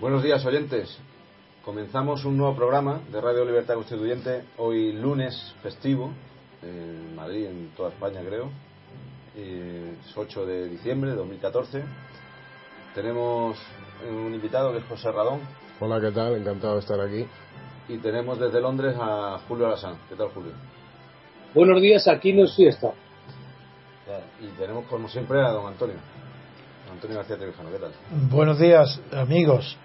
Buenos días, oyentes. Comenzamos un nuevo programa de Radio Libertad Constituyente, hoy lunes festivo, en Madrid, en toda España creo. Es 8 de diciembre de 2014. Tenemos un invitado que es José Radón. Hola, ¿qué tal? Encantado de estar aquí. Y tenemos desde Londres a Julio Alasán. ¿Qué tal, Julio? Buenos días, aquí no es fiesta. Y tenemos, como siempre, a don Antonio. Antonio García Trevijano, ¿qué tal? Buenos días, amigos.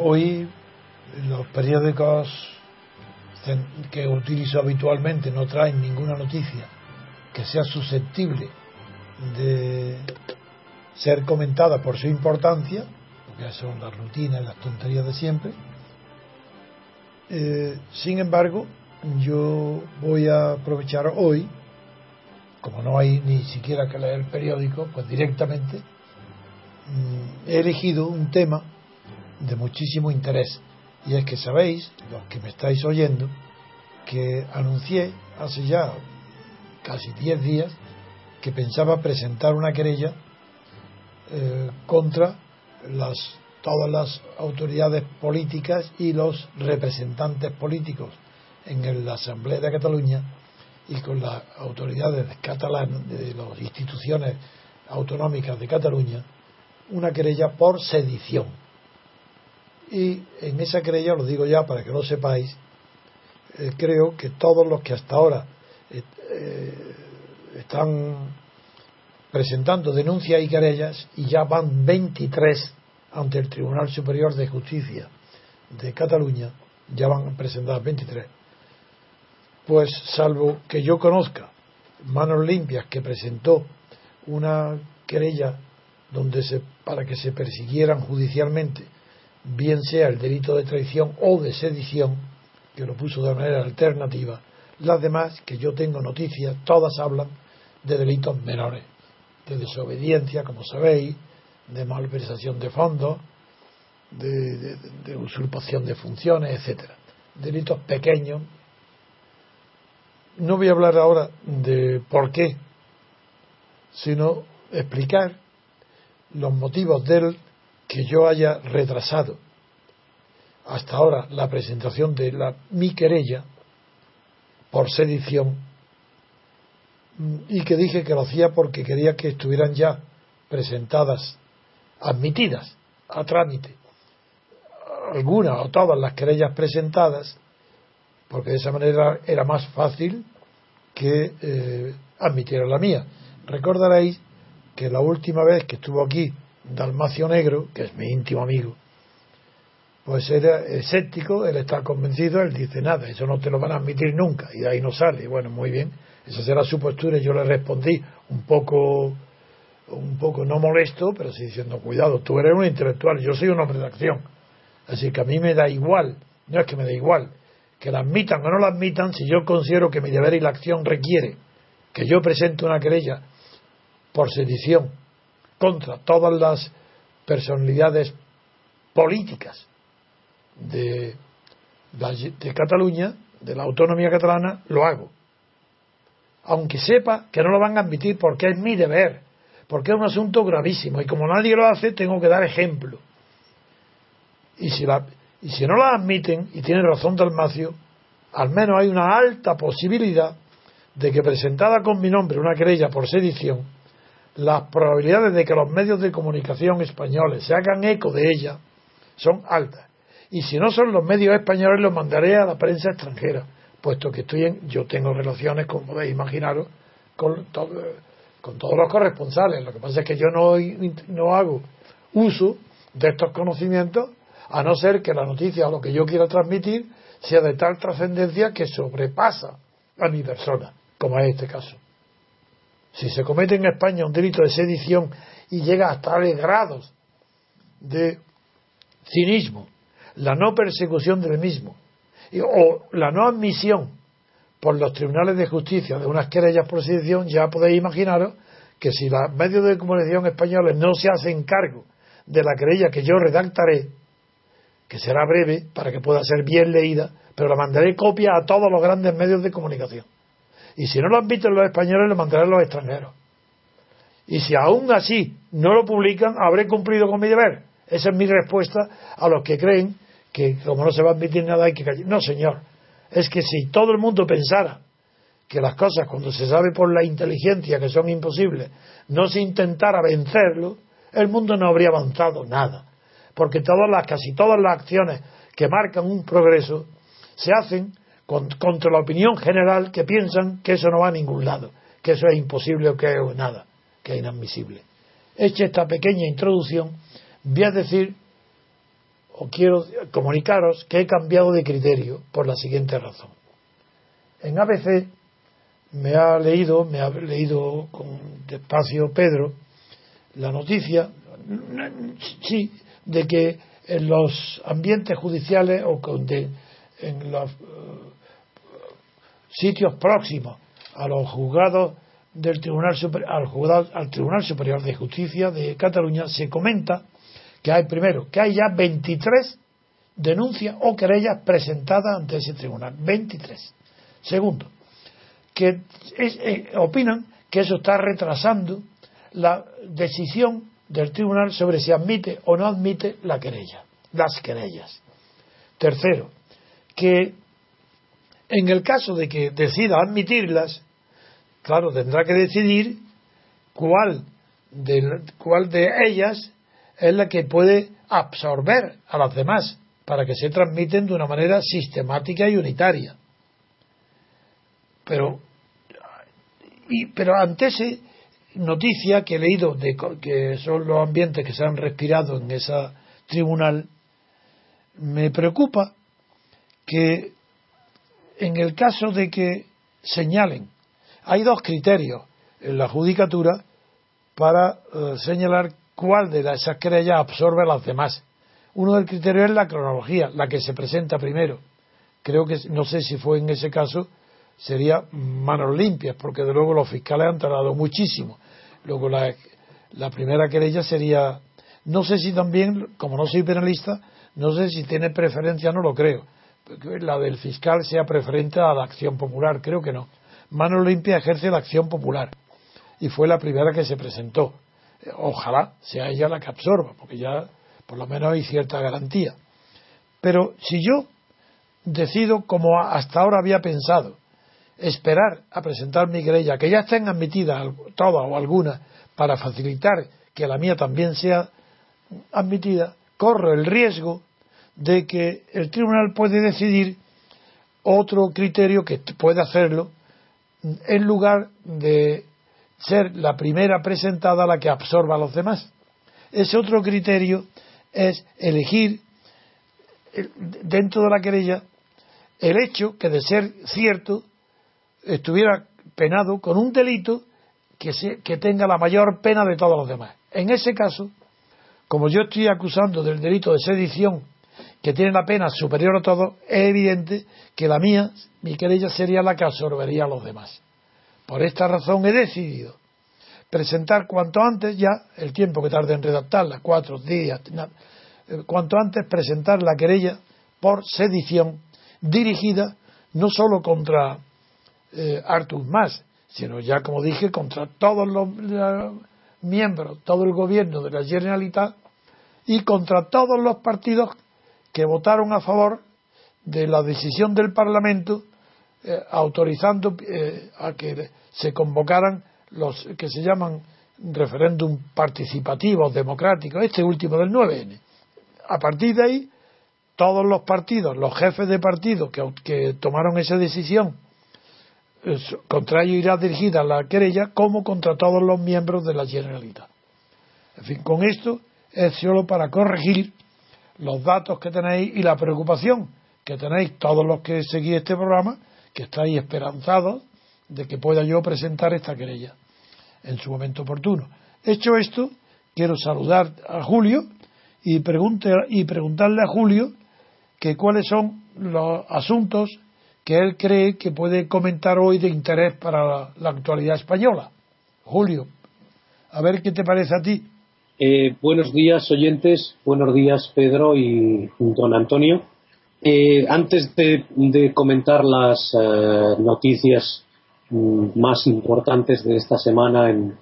Hoy los periódicos que utilizo habitualmente no traen ninguna noticia que sea susceptible de ser comentada por su importancia, porque son las rutinas y las tonterías de siempre. Eh, sin embargo, yo voy a aprovechar hoy, como no hay ni siquiera que leer el periódico, pues directamente mm, he elegido un tema de muchísimo interés. Y es que sabéis, los que me estáis oyendo, que anuncié hace ya casi 10 días que pensaba presentar una querella eh, contra las, todas las autoridades políticas y los representantes políticos en la Asamblea de Cataluña y con las autoridades catalanas de las instituciones autonómicas de Cataluña una querella por sedición y en esa querella, lo digo ya para que lo sepáis, eh, creo que todos los que hasta ahora eh, eh, están presentando denuncias y querellas, y ya van 23 ante el Tribunal Superior de Justicia de Cataluña, ya van presentadas 23. Pues salvo que yo conozca Manos Limpias que presentó una querella donde se, para que se persiguieran judicialmente bien sea el delito de traición o de sedición, que lo puso de manera alternativa, las demás, que yo tengo noticias, todas hablan de delitos menores, de desobediencia, como sabéis, de malversación de fondos, de, de usurpación de funciones, etcétera. Delitos pequeños. No voy a hablar ahora de por qué, sino explicar los motivos del que yo haya retrasado hasta ahora la presentación de la mi querella por sedición y que dije que lo hacía porque quería que estuvieran ya presentadas, admitidas a trámite, algunas o todas las querellas presentadas, porque de esa manera era más fácil que eh, admitiera la mía. Recordaréis que la última vez que estuvo aquí Dalmacio Negro, que es mi íntimo amigo, pues era escéptico, él está convencido, él dice nada, eso no te lo van a admitir nunca, y de ahí no sale. Bueno, muy bien, esa será su postura, y yo le respondí un poco, un poco no molesto, pero sí diciendo, cuidado, tú eres un intelectual, yo soy un hombre de acción, así que a mí me da igual, no es que me da igual, que la admitan o no la admitan, si yo considero que mi deber y la acción requiere que yo presente una querella por sedición contra todas las personalidades políticas de, de Cataluña, de la autonomía catalana, lo hago. Aunque sepa que no lo van a admitir porque es mi deber, porque es un asunto gravísimo y como nadie lo hace, tengo que dar ejemplo. Y si, la, y si no la admiten, y tiene razón Dalmacio, al menos hay una alta posibilidad de que presentada con mi nombre una querella por sedición, las probabilidades de que los medios de comunicación españoles se hagan eco de ella son altas. Y si no son los medios españoles, los mandaré a la prensa extranjera, puesto que estoy en, yo tengo relaciones, como podéis imaginaros, con, todos los corresponsales. Lo que pasa es que yo no, no hago uso de estos conocimientos, a no ser que la noticia o lo que yo quiera transmitir sea de tal trascendencia que sobrepasa a mi persona, como es este caso. Si se comete en España un delito de sedición y llega hasta tales grados de cinismo, la no persecución del mismo o la no admisión por los tribunales de justicia de unas querellas por sedición, ya podéis imaginaros que si los medios de comunicación españoles no se hacen cargo de la querella que yo redactaré, que será breve para que pueda ser bien leída, pero la mandaré copia a todos los grandes medios de comunicación. Y si no lo admiten los españoles, lo mandaré a los extranjeros. Y si aún así no lo publican, habré cumplido con mi deber. Esa es mi respuesta a los que creen que como no se va a admitir nada hay que callar. No, señor. Es que si todo el mundo pensara que las cosas, cuando se sabe por la inteligencia que son imposibles, no se intentara vencerlo, el mundo no habría avanzado nada. Porque todas las, casi todas las acciones que marcan un progreso se hacen contra la opinión general que piensan que eso no va a ningún lado, que eso es imposible o que es nada, que es inadmisible. Hecha esta pequeña introducción, voy a decir, o quiero comunicaros, que he cambiado de criterio por la siguiente razón. En ABC me ha leído, me ha leído con despacio Pedro, la noticia, sí, de que en los ambientes judiciales o en los sitios próximos a los juzgados del Tribunal al, al Tribunal Superior de Justicia de Cataluña se comenta que hay primero que hay ya 23 denuncias o querellas presentadas ante ese tribunal 23 segundo que eh, opinan que eso está retrasando la decisión del tribunal sobre si admite o no admite la querella, las querellas. Tercero, que en el caso de que decida admitirlas, claro, tendrá que decidir cuál de, cuál de ellas es la que puede absorber a las demás para que se transmiten de una manera sistemática y unitaria. Pero y, pero ante esa noticia que he leído de que son los ambientes que se han respirado en esa tribunal, me preocupa que en el caso de que señalen, hay dos criterios en la judicatura para eh, señalar cuál de esas querellas absorbe a las demás. Uno del criterio es la cronología, la que se presenta primero. Creo que, no sé si fue en ese caso, sería manos limpias, porque de luego los fiscales han tardado muchísimo. Luego la, la primera querella sería, no sé si también, como no soy penalista, no sé si tiene preferencia, no lo creo. La del fiscal sea preferente a la acción popular, creo que no. Manos limpias ejerce la acción popular y fue la primera que se presentó. Ojalá sea ella la que absorba, porque ya por lo menos hay cierta garantía. Pero si yo decido, como hasta ahora había pensado, esperar a presentar mi querella, que ya estén admitidas todas o algunas, para facilitar que la mía también sea admitida, corro el riesgo de que el tribunal puede decidir otro criterio que puede hacerlo en lugar de ser la primera presentada la que absorba a los demás. Ese otro criterio es elegir dentro de la querella el hecho que de ser cierto estuviera penado con un delito que, que tenga la mayor pena de todos los demás. En ese caso, como yo estoy acusando del delito de sedición, que tiene la pena superior a todo, es evidente que la mía, mi querella, sería la que absorbería a los demás. Por esta razón he decidido presentar cuanto antes ya, el tiempo que tarde en redactarla, cuatro días, eh, cuanto antes presentar la querella por sedición dirigida no solo contra eh, Artur más, sino ya, como dije, contra todos los, miembros, todo el gobierno de la Generalitat y contra todos los partidos que votaron a favor de la decisión del Parlamento eh, autorizando eh, a que se convocaran los que se llaman referéndum participativos democráticos, este último del 9N. A partir de ahí, todos los partidos, los jefes de partido que, tomaron esa decisión contra ellos irá dirigida la querella como contra todos los miembros de la Generalitat. En fin, con esto es solo para corregir los datos que tenéis y la preocupación que tenéis todos los que seguís este programa, que estáis esperanzados de que pueda yo presentar esta querella en su momento oportuno. Hecho esto, quiero saludar a Julio y, pregunte, y preguntarle a Julio que cuáles son los asuntos que él cree que puede comentar hoy de interés para la, actualidad española. Julio, a ver qué te parece a ti. Eh, buenos días, oyentes. Buenos días, Pedro y don Antonio. Eh, antes de, comentar las eh, noticias mm, más importantes de esta semana en,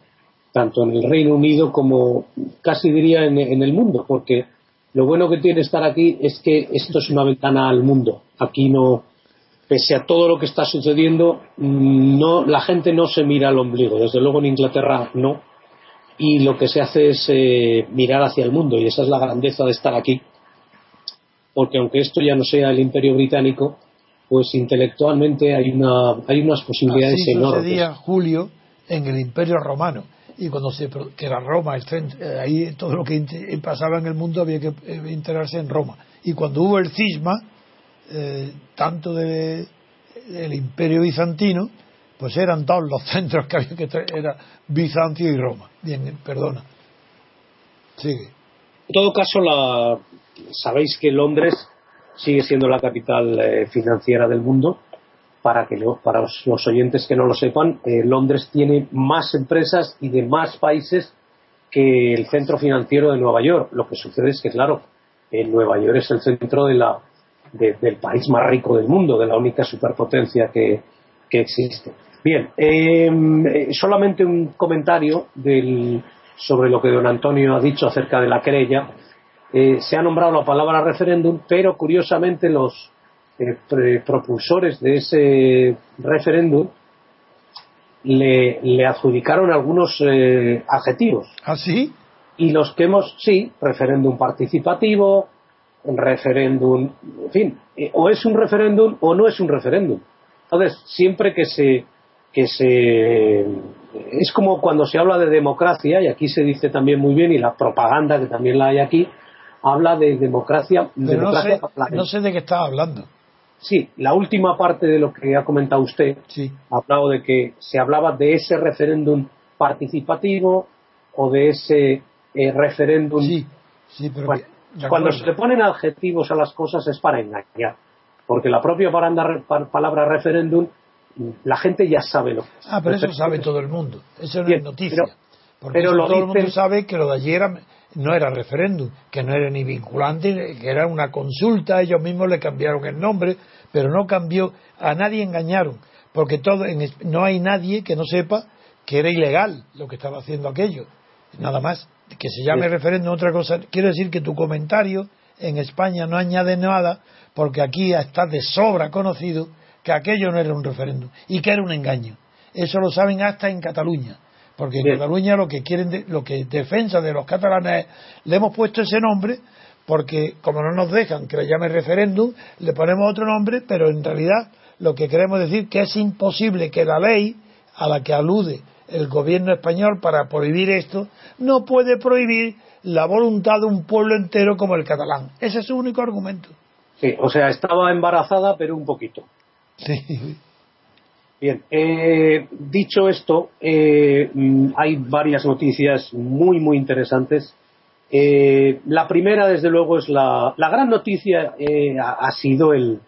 tanto en el Reino Unido como casi diría en, el mundo, porque lo bueno que tiene estar aquí es que esto es una ventana al mundo. Aquí no, pese a todo lo que está sucediendo, no, la gente no se mira al ombligo. Desde luego en Inglaterra no. Y lo que se hace es eh, mirar hacia el mundo. Y esa es la grandeza de estar aquí. Porque aunque esto ya no sea el imperio británico, pues intelectualmente hay, una, hay unas posibilidades Así enormes. sucedía, Julio, en el imperio romano y cuando se que era Roma el eh, ahí todo lo que eh, pasaba en el mundo había que enterarse en Roma y cuando hubo el cisma eh, tanto del imperio bizantino pues eran dos los centros que había que era Bizancio y Roma bien perdona sigue en todo caso la sabéis que Londres sigue siendo la capital financiera del mundo para que para los, oyentes que no lo sepan, eh, Londres tiene más empresas y de más países que el centro financiero de Nueva York. Lo que sucede es que, claro, en Nueva York es el centro de la, del país más rico del mundo, de la única superpotencia que, existe. Bien, em, eh, solamente un comentario sobre lo que don Antonio ha dicho acerca de la querella. Eh, se ha nombrado la palabra referéndum, pero curiosamente los, eh, propulsores de ese referéndum le, adjudicaron algunos eh, adjetivos. ¿Ah, sí? Y los que hemos, sí, referéndum participativo, referéndum, en fin, eh, o es un referéndum o no es un referéndum. Entonces, siempre que se, que se, es como cuando se habla de democracia, y aquí se dice también muy bien, y la propaganda que también la hay aquí, habla de democracia. no, sé, no sé de qué estaba hablando. Sí, la última parte de lo que ha comentado usted, ha hablado de que se hablaba de ese referéndum participativo o de ese eh, referéndum. Sí, sí, pero cuando se le ponen adjetivos a las cosas es para engañar, porque la propia palabra referéndum la gente ya sabe lo que es. Ah, pero eso sabe todo el mundo. Eso no es noticia. porque todo el mundo sabe que lo de ayer no era referéndum, que no era ni vinculante, que era una consulta, ellos mismos le cambiaron el nombre, pero no cambió, a nadie engañaron, porque todo, no hay nadie que no sepa que era ilegal lo que estaba haciendo aquello, nada más, que se llame referéndum otra cosa, quiero decir que tu comentario en España no añade nada, porque aquí está de sobra conocido que aquello no era un referéndum y que era un engaño. Eso lo saben hasta en Cataluña porque en Cataluña lo que quieren, lo que defensa de los catalanes le hemos puesto ese nombre porque como no nos dejan que le llame referéndum, le ponemos otro nombre, pero en realidad lo que queremos decir que es imposible que la ley a la que alude el gobierno español para prohibir esto no puede prohibir la voluntad de un pueblo entero como el catalán. Ese es su único argumento. Sí, o sea, estaba embarazada, pero un poquito. Sí. Bien, eh, dicho esto, eh, mm, hay varias noticias muy, muy interesantes. Eh, la primera, desde luego, es la, la gran noticia ha, sido el,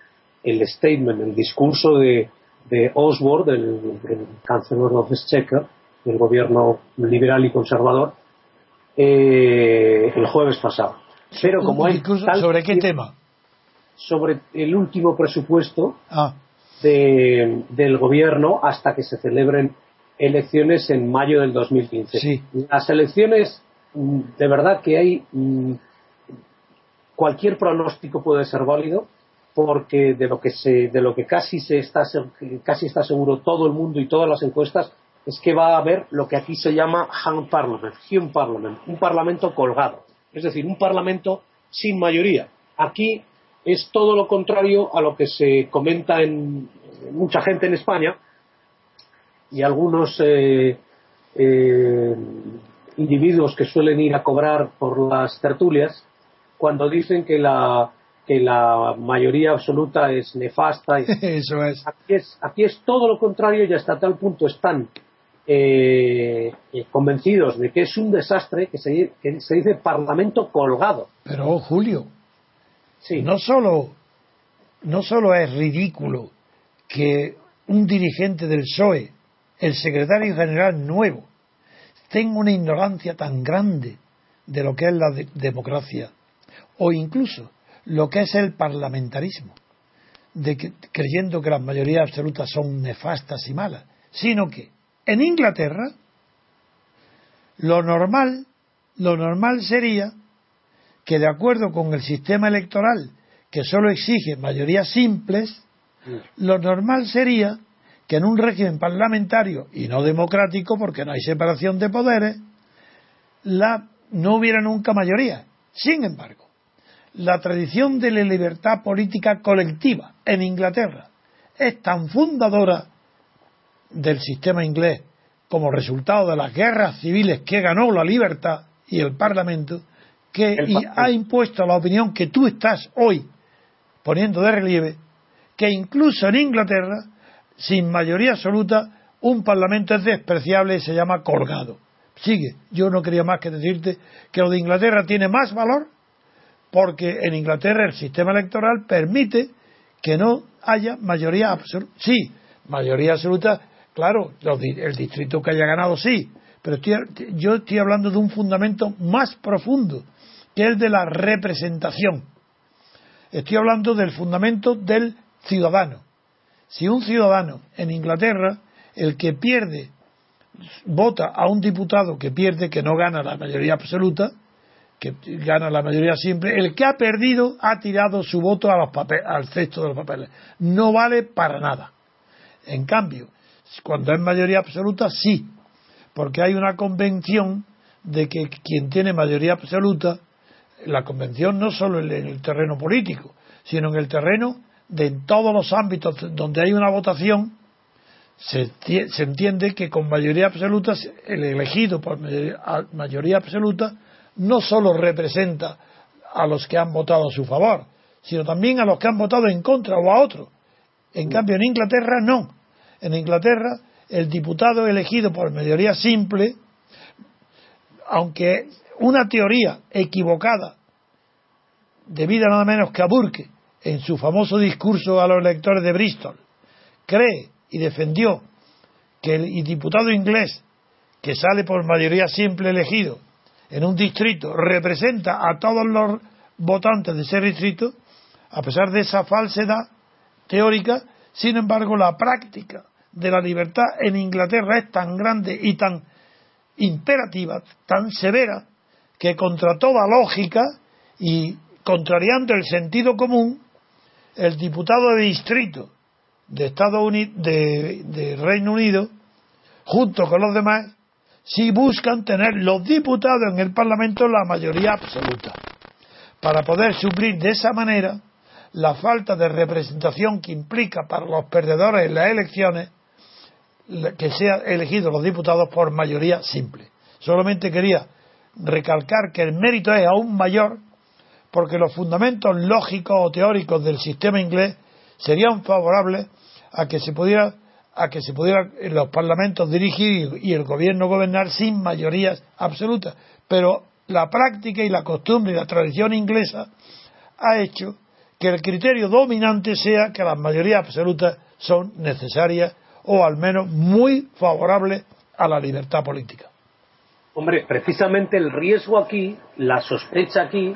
el, statement, el discurso de, de Osborne, del, del canceler of Exchequer, del gobierno liberal y conservador, el jueves pasado. Pero como ¿Sobre qué tema? Sobre el último presupuesto. Ah del gobierno hasta que se celebren elecciones en mayo del 2015. Las elecciones, mm, de verdad que hay mm, cualquier pronóstico puede ser válido porque de lo que se, de lo que casi se está casi está seguro todo el mundo y todas las encuestas es que va a haber lo que aquí se llama hung parliament, hung parliament, un parlamento colgado, es decir, un parlamento sin mayoría. Aquí es todo lo contrario a lo que se comenta en mucha gente en España y algunos eh, eh, individuos que suelen ir a cobrar por las tertulias cuando dicen que la que la mayoría absoluta es nefasta. Eso es. Aquí, es. aquí es todo lo contrario y hasta tal punto están eh, convencidos de que es un desastre que se, que se dice parlamento colgado. Pero, Julio, no solo, no solo es ridículo que un dirigente del PSOE, el secretario general nuevo, tenga una ignorancia tan grande de lo que es la democracia o incluso lo que es el parlamentarismo, de creyendo que las mayorías absolutas son nefastas y malas, sino que en Inglaterra Lo normal, lo normal sería que de acuerdo con el sistema electoral que solo exige mayorías simples, lo normal sería que en un régimen parlamentario y no democrático, porque no hay separación de poderes, no hubiera nunca mayoría. Sin embargo, la tradición de la libertad política colectiva en Inglaterra es tan fundadora del sistema inglés como resultado de las guerras civiles que ganó la libertad y el Parlamento, que ha impuesto la opinión que tú estás hoy poniendo de relieve, que incluso en Inglaterra, sin mayoría absoluta, un Parlamento es despreciable y se llama colgado. Sigue, yo no quería más que decirte que lo de Inglaterra tiene más valor porque en Inglaterra el sistema electoral permite que no haya mayoría absoluta. Sí, mayoría absoluta Claro, el distrito que haya ganado sí, pero yo estoy hablando de un fundamento más profundo, que el de la representación. Estoy hablando del fundamento del ciudadano. Si un ciudadano en Inglaterra, el que pierde, vota a un diputado que pierde, que no gana la mayoría absoluta, que gana la mayoría siempre, el que ha perdido ha tirado su voto a los al cesto de los papeles. No vale para nada. En cambio, cuando es mayoría absoluta, sí, porque hay una convención de que quien tiene mayoría absoluta, la convención no solo en el terreno político, sino en el terreno de todos los ámbitos donde hay una votación, se, se entiende que con mayoría absoluta, el elegido por mayoría absoluta, no solo representa a los que han votado a su favor, sino también a los que han votado en contra o a otro. En cambio, en Inglaterra no. En Inglaterra, el diputado elegido por mayoría simple, aunque una teoría equivocada, debida nada menos que a Burke, en su famoso discurso a los electores de Bristol, cree y defendió que el diputado inglés que sale por mayoría simple elegido en un distrito representa a todos los votantes de ese distrito, a pesar de esa falsedad teórica, sin embargo, la práctica de la libertad en Inglaterra es tan grande y tan imperativa, tan severa, que contra toda lógica y contrariando el sentido común, el diputado de distrito de de, Reino Unido, junto con los demás, si buscan tener los diputados en el Parlamento la mayoría absoluta, para poder suplir de esa manera la falta de representación que implica para los perdedores en las elecciones que sean elegidos los diputados por mayoría simple. Solamente quería recalcar que el mérito es aún mayor porque los fundamentos lógicos o teóricos del sistema inglés serían favorables a que se pudiera a que se pudiera en los parlamentos dirigir y el gobierno gobernar sin mayorías absolutas. Pero la práctica y la costumbre y la tradición inglesa ha hecho que el criterio dominante sea que las mayorías absolutas son necesarias o al menos muy favorables a la libertad política. Hombre, precisamente el riesgo aquí, la sospecha aquí,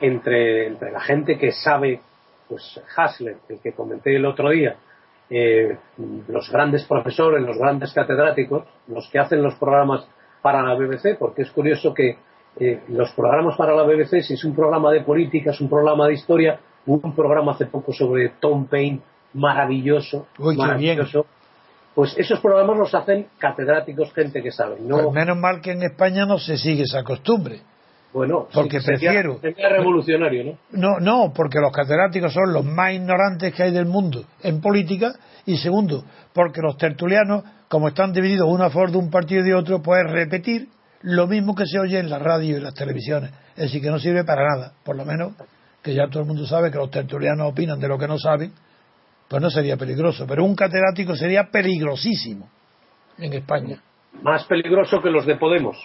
entre, la gente que sabe, pues Hasler, el que comenté el otro día, eh, los grandes profesores, los grandes catedráticos, los que hacen los programas para la BBC, porque es curioso que eh, los programas para la BBC, si es un programa de política, es un programa de historia, Hubo un programa hace poco sobre Tom Paine, maravilloso, maravilloso. Pues esos programas los hacen catedráticos, gente que sabe. No... Pues menos mal que en España no se sigue esa costumbre. Bueno, porque prefiero. Sería revolucionario, ¿no? No, no, porque los catedráticos son los más ignorantes que hay del mundo en política. Y segundo, porque los tertulianos, como están divididos uno a favor de un partido y de otro, pueden repetir lo mismo que se oye en la radio y las televisiones. Es decir, que no sirve para nada. Por lo menos que ya todo el mundo sabe que los tertulianos opinan de lo que no saben, pues no sería peligroso. Pero un catedrático sería peligrosísimo en España. Más peligroso que los de Podemos.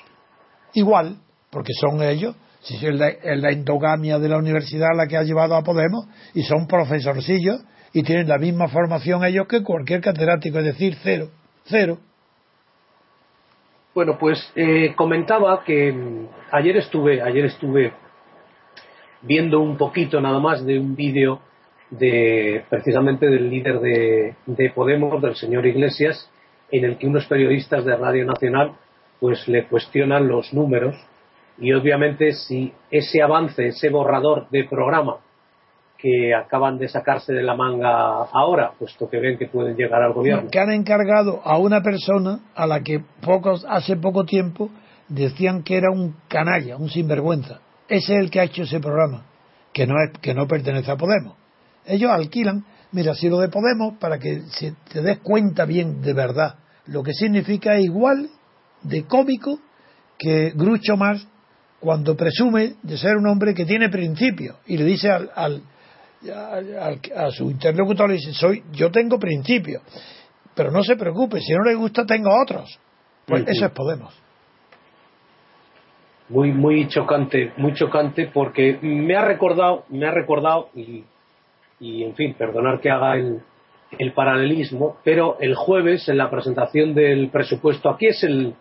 Igual, porque son ellos, si es la, endogamia de la universidad la que ha llevado a Podemos, y son profesorcillos, y tienen la misma formación ellos que cualquier catedrático, es decir, cero, cero. Bueno, pues eh, comentaba que mm, ayer estuve, ayer estuve viendo un poquito nada más de un vídeo de precisamente del líder de, Podemos, del señor Iglesias, en el que unos periodistas de Radio Nacional pues le cuestionan los números y obviamente si ese avance, ese borrador de programa que acaban de sacarse de la manga ahora, puesto que ven que pueden llegar al gobierno. Que han encargado a una persona a la que pocos, hace poco tiempo decían que era un canalla, un sinvergüenza. Ese es el que ha hecho ese programa, que no, es, que no pertenece a Podemos. Ellos alquilan, mira, si lo de Podemos, para que se te des cuenta bien de verdad, lo que significa igual de cómico que Grucho Marx cuando presume de ser un hombre que tiene principios y le dice al, al, a su interlocutor, le dice, soy, yo tengo principios, pero no se preocupe, si no le gusta tengo otros. Pues eso es Podemos. Muy, muy chocante, muy chocante porque me ha recordado, me ha recordado y, y en fin, perdonar que haga el, el paralelismo, pero el jueves en la presentación del presupuesto, aquí es el,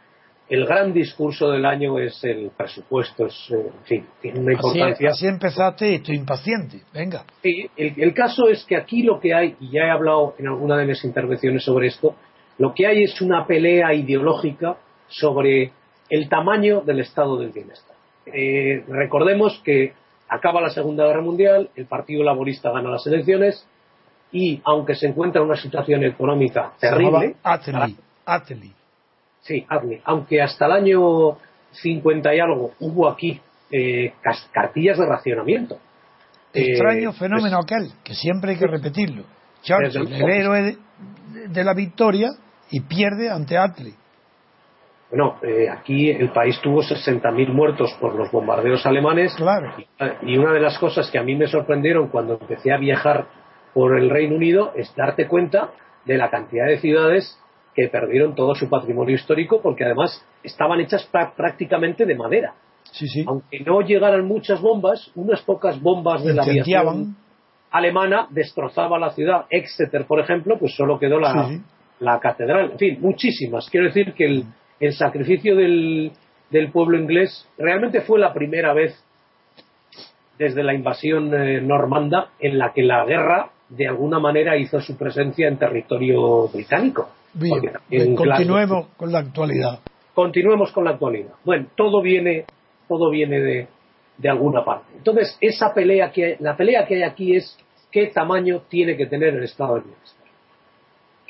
el gran discurso del año es el presupuesto, es, eh, en fin, tiene una importancia. Así, empezaste y estoy impaciente, venga. Sí, el, caso es que aquí lo que hay, y ya he hablado en alguna de mis intervenciones sobre esto, lo que hay es una pelea ideológica sobre el tamaño del estado del bienestar. Eh, recordemos que acaba la Segunda Guerra Mundial, el Partido Laborista gana las elecciones y, aunque se encuentra en una situación económica terrible. Sí, Aunque hasta el año 50 y algo hubo aquí eh, cartillas de racionamiento. Extraño eh, fenómeno pues, aquel, que siempre hay que repetirlo. Churchill, el héroe de, la victoria, y pierde ante Attlee. Bueno, eh, aquí el país tuvo 60.000 muertos por los bombardeos alemanes. Claro. Y, y, una de las cosas que a mí me sorprendieron cuando empecé a viajar por el Reino Unido es darte cuenta de la cantidad de ciudades que perdieron todo su patrimonio histórico porque además estaban hechas prácticamente de madera. Sí, sí. Aunque no llegaran muchas bombas, unas pocas bombas de la aviación alemana destrozaba la ciudad. Exeter, por ejemplo, pues solo quedó la, la catedral. En fin, muchísimas. Quiero decir que el, el sacrificio del, del, pueblo inglés realmente fue la primera vez desde la invasión eh, normanda en la que la guerra de alguna manera hizo su presencia en territorio británico. Bien, continuemos con la actualidad. Continuemos con la actualidad. Bueno, todo viene, todo viene de, de alguna parte. Entonces, esa pelea que, la pelea que hay aquí es qué tamaño tiene que tener el Estado del Bienestar.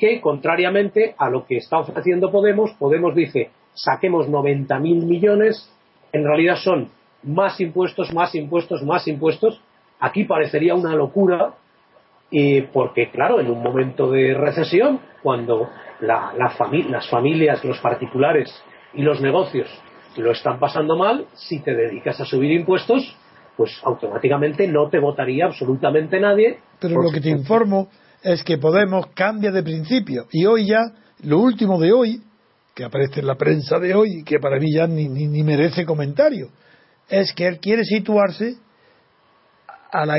Que, contrariamente a lo que está ofreciendo Podemos, Podemos dice, saquemos 90.000 millones, en realidad son más impuestos, más impuestos, más impuestos. Aquí parecería una locura, porque, claro, en un momento de recesión, cuando las familias, los particulares y los negocios lo están pasando mal, si te dedicas a subir impuestos, pues automáticamente no te votaría absolutamente nadie. Pero lo que te informo es que Podemos cambia de principio y hoy ya, lo último de hoy, que aparece en la prensa de hoy que para mí ya ni, ni, merece comentario, es que él quiere situarse a la,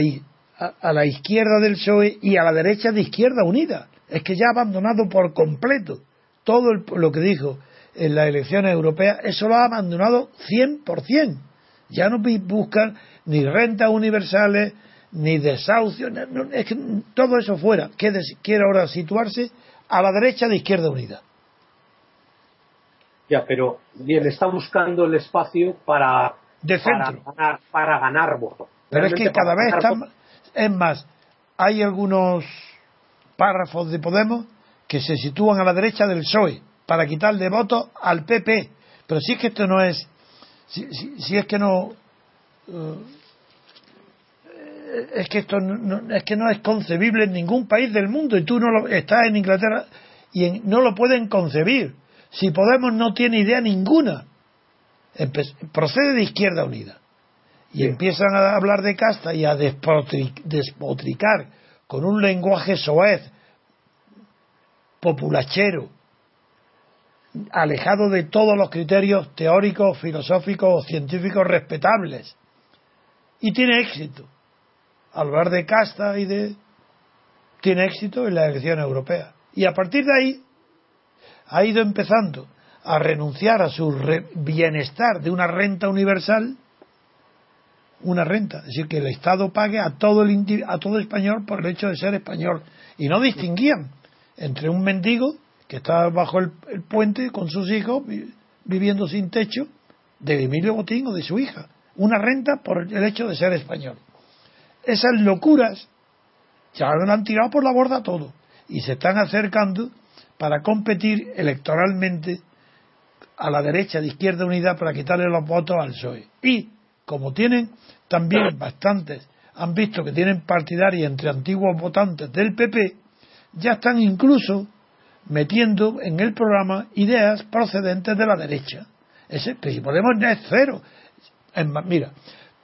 a la izquierda del PSOE y a la derecha de Izquierda Unida es que ya ha abandonado por completo todo lo que dijo en las elecciones europeas, eso lo ha abandonado 100%. Ya no buscan ni rentas universales, ni desahucios, es que todo eso fuera. Quiere, ahora situarse a la derecha de Izquierda Unida. Ya, pero bien, está buscando el espacio para, de centro. para ganar, para ganar voto. Pero es que cada vez está, es más, hay algunos párrafos de Podemos que se sitúan a la derecha del PSOE para quitarle votos al PP. Pero si es que esto no es, si, es que no, eh, es que esto no, es que no es concebible en ningún país del mundo y tú no lo, estás en Inglaterra y no lo pueden concebir. Si Podemos no tiene idea ninguna, procede de Izquierda Unida y empiezan a hablar de casta y a despotricar con un lenguaje soez, populachero, alejado de todos los criterios teóricos, filosóficos o científicos respetables. Y tiene éxito. Hablar de casta y de... tiene éxito en la elección europea. Y a partir de ahí ha ido empezando a renunciar a su bienestar de una renta universal una renta, es decir, que el Estado pague a todo, el, a todo español por el hecho de ser español. Y no distinguían entre un mendigo que está bajo el, puente con sus hijos viviendo sin techo de Emilio Botín o de su hija. Una renta por el hecho de ser español. Esas locuras ya lo han tirado por la borda todo y se están acercando para competir electoralmente a la derecha de Izquierda Unida para quitarle los votos al PSOE. Y como tienen también bastantes, han visto que tienen partidarios entre antiguos votantes del PP, ya están incluso metiendo en el programa ideas procedentes de la derecha. Ese, Podemos es cero. mira,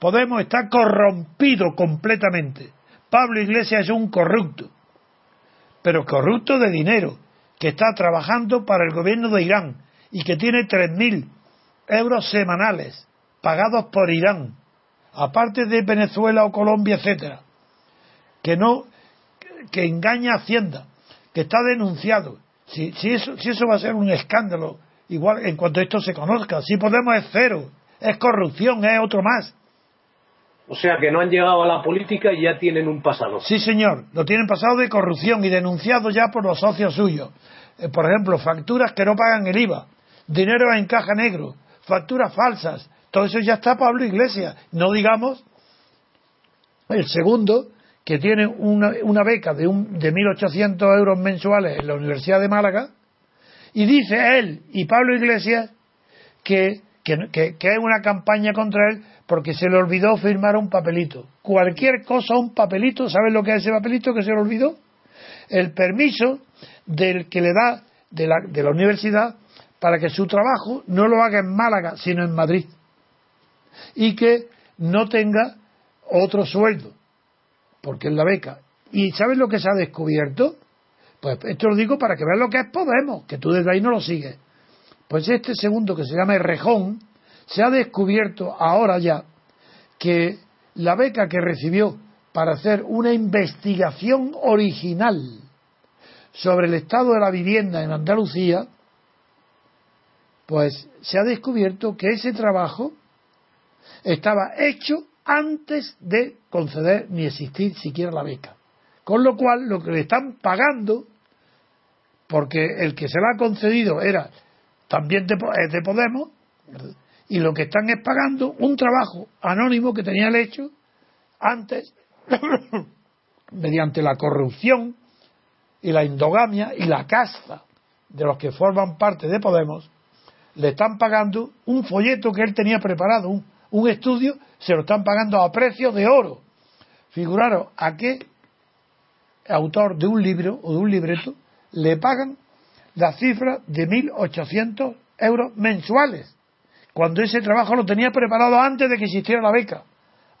Podemos estar corrompido completamente. Pablo Iglesias es un corrupto, pero corrupto de dinero, que está trabajando para el gobierno de Irán y que tiene 3.000 euros semanales pagados por Irán, aparte de Venezuela o Colombia, etcétera, que no, que engaña a Hacienda, que está denunciado. Si, eso, si eso va a ser un escándalo, igual en cuanto esto se conozca, si Podemos es cero, es corrupción, es otro más. O sea que no han llegado a la política y ya tienen un pasado. Sí, señor, lo tienen pasado de corrupción y denunciado ya por los socios suyos. Eh, por ejemplo, facturas que no pagan el IVA, dinero en caja negro, facturas falsas, todo eso ya está Pablo Iglesias. No digamos el segundo, que tiene una, una beca de, un, de 1.800 euros mensuales en la Universidad de Málaga, y dice él y Pablo Iglesias que, que, que, es una campaña contra él porque se le olvidó firmar un papelito. Cualquier cosa, un papelito, ¿sabes lo que es ese papelito que se le olvidó? El permiso del que le da de la, de la universidad para que su trabajo no lo haga en Málaga, sino en Madrid. Y que no tenga otro sueldo, porque es la beca. ¿Y sabes lo que se ha descubierto? Pues esto lo digo para que veas lo que es Podemos, que tú desde ahí no lo sigues. Pues este segundo que se llama Rejón, se ha descubierto ahora ya que la beca que recibió para hacer una investigación original sobre el estado de la vivienda en Andalucía, pues se ha descubierto que ese trabajo estaba hecho antes de conceder ni existir siquiera la beca. Con lo cual, lo que le están pagando, porque el que se la ha concedido era también de, de Podemos, y lo que están es pagando un trabajo anónimo que tenía el hecho antes, mediante la corrupción y la endogamia y la casta de los que forman parte de Podemos, le están pagando un folleto que él tenía preparado, un, un estudio, se lo están pagando a precio de oro. Figuraros a qué autor de un libro o de un libreto le pagan la cifra de 1.800 euros mensuales, cuando ese trabajo lo tenía preparado antes de que existiera la beca.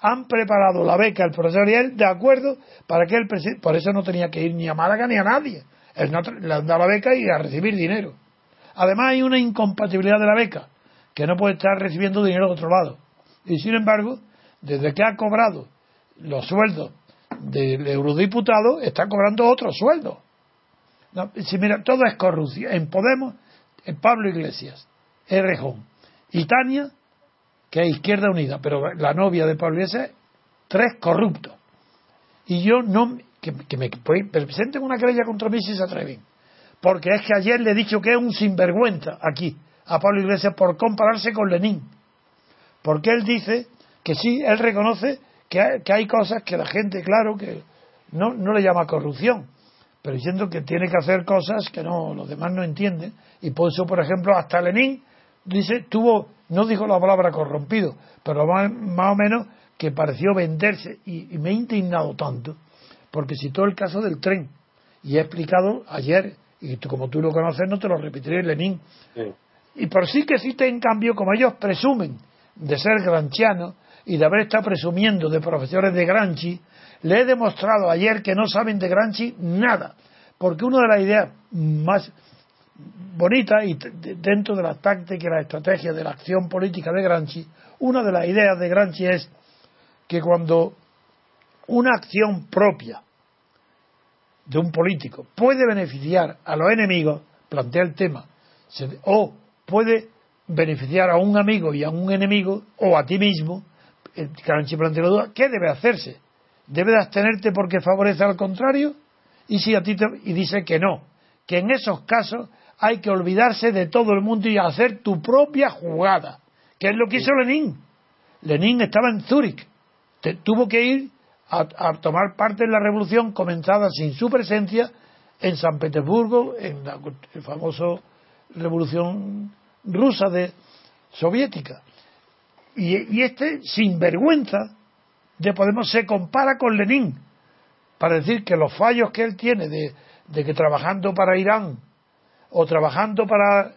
Han preparado la beca el profesor y él de acuerdo para que él, por eso no tenía que ir ni a Málaga ni a nadie. Él no, le daba la beca y a recibir dinero. Además hay una incompatibilidad de la beca, que no puede estar recibiendo dinero de otro lado. Y sin embargo, desde que ha cobrado los sueldos del eurodiputado, está cobrando otro sueldo. si mira, todo es corrupción. En Podemos, en Pablo Iglesias, Errejón y Tania, que es Izquierda Unida, pero la novia de Pablo Iglesias, tres corruptos. Y yo no, que, que me presenten una querella contra mí si se atreven porque es que ayer le he dicho que es un sinvergüenza aquí a Pablo Iglesias por compararse con Lenin. Porque él dice que sí, él reconoce que hay, cosas que la gente, claro, que no, no le llama corrupción, pero diciendo que tiene que hacer cosas que no los demás no entienden. Y por eso, por ejemplo, hasta Lenin dice, tuvo, no dijo la palabra corrompido, pero más, o menos que pareció venderse. Y, y me he indignado tanto, porque citó el caso del tren. Y he explicado ayer y como tú lo conoces no te lo repetiré Lenin. Y por sí que existe en cambio, como ellos presumen de ser granchianos y de haber estado presumiendo de profesores de Granchi, le he demostrado ayer que no saben de Granchi nada, porque una de las ideas más bonitas y dentro de la táctica y la estrategia de la acción política de Granchi, una de las ideas de Granchi es que cuando una acción propia de un político puede beneficiar a los enemigos, plantea el tema, o puede beneficiar a un amigo y a un enemigo, o a ti mismo, el plantea la duda, ¿qué debe hacerse? ¿Debe de abstenerte porque favorece al contrario? Y si a ti y dice que no, que en esos casos hay que olvidarse de todo el mundo y hacer tu propia jugada, que es lo que hizo Lenin. Lenin estaba en Zúrich, tuvo que ir a, tomar parte en la revolución comenzada sin su presencia en San Petersburgo, en la, famosa revolución rusa de soviética. Y, y este sinvergüenza de Podemos se compara con Lenin para decir que los fallos que él tiene de, que trabajando para Irán o trabajando para,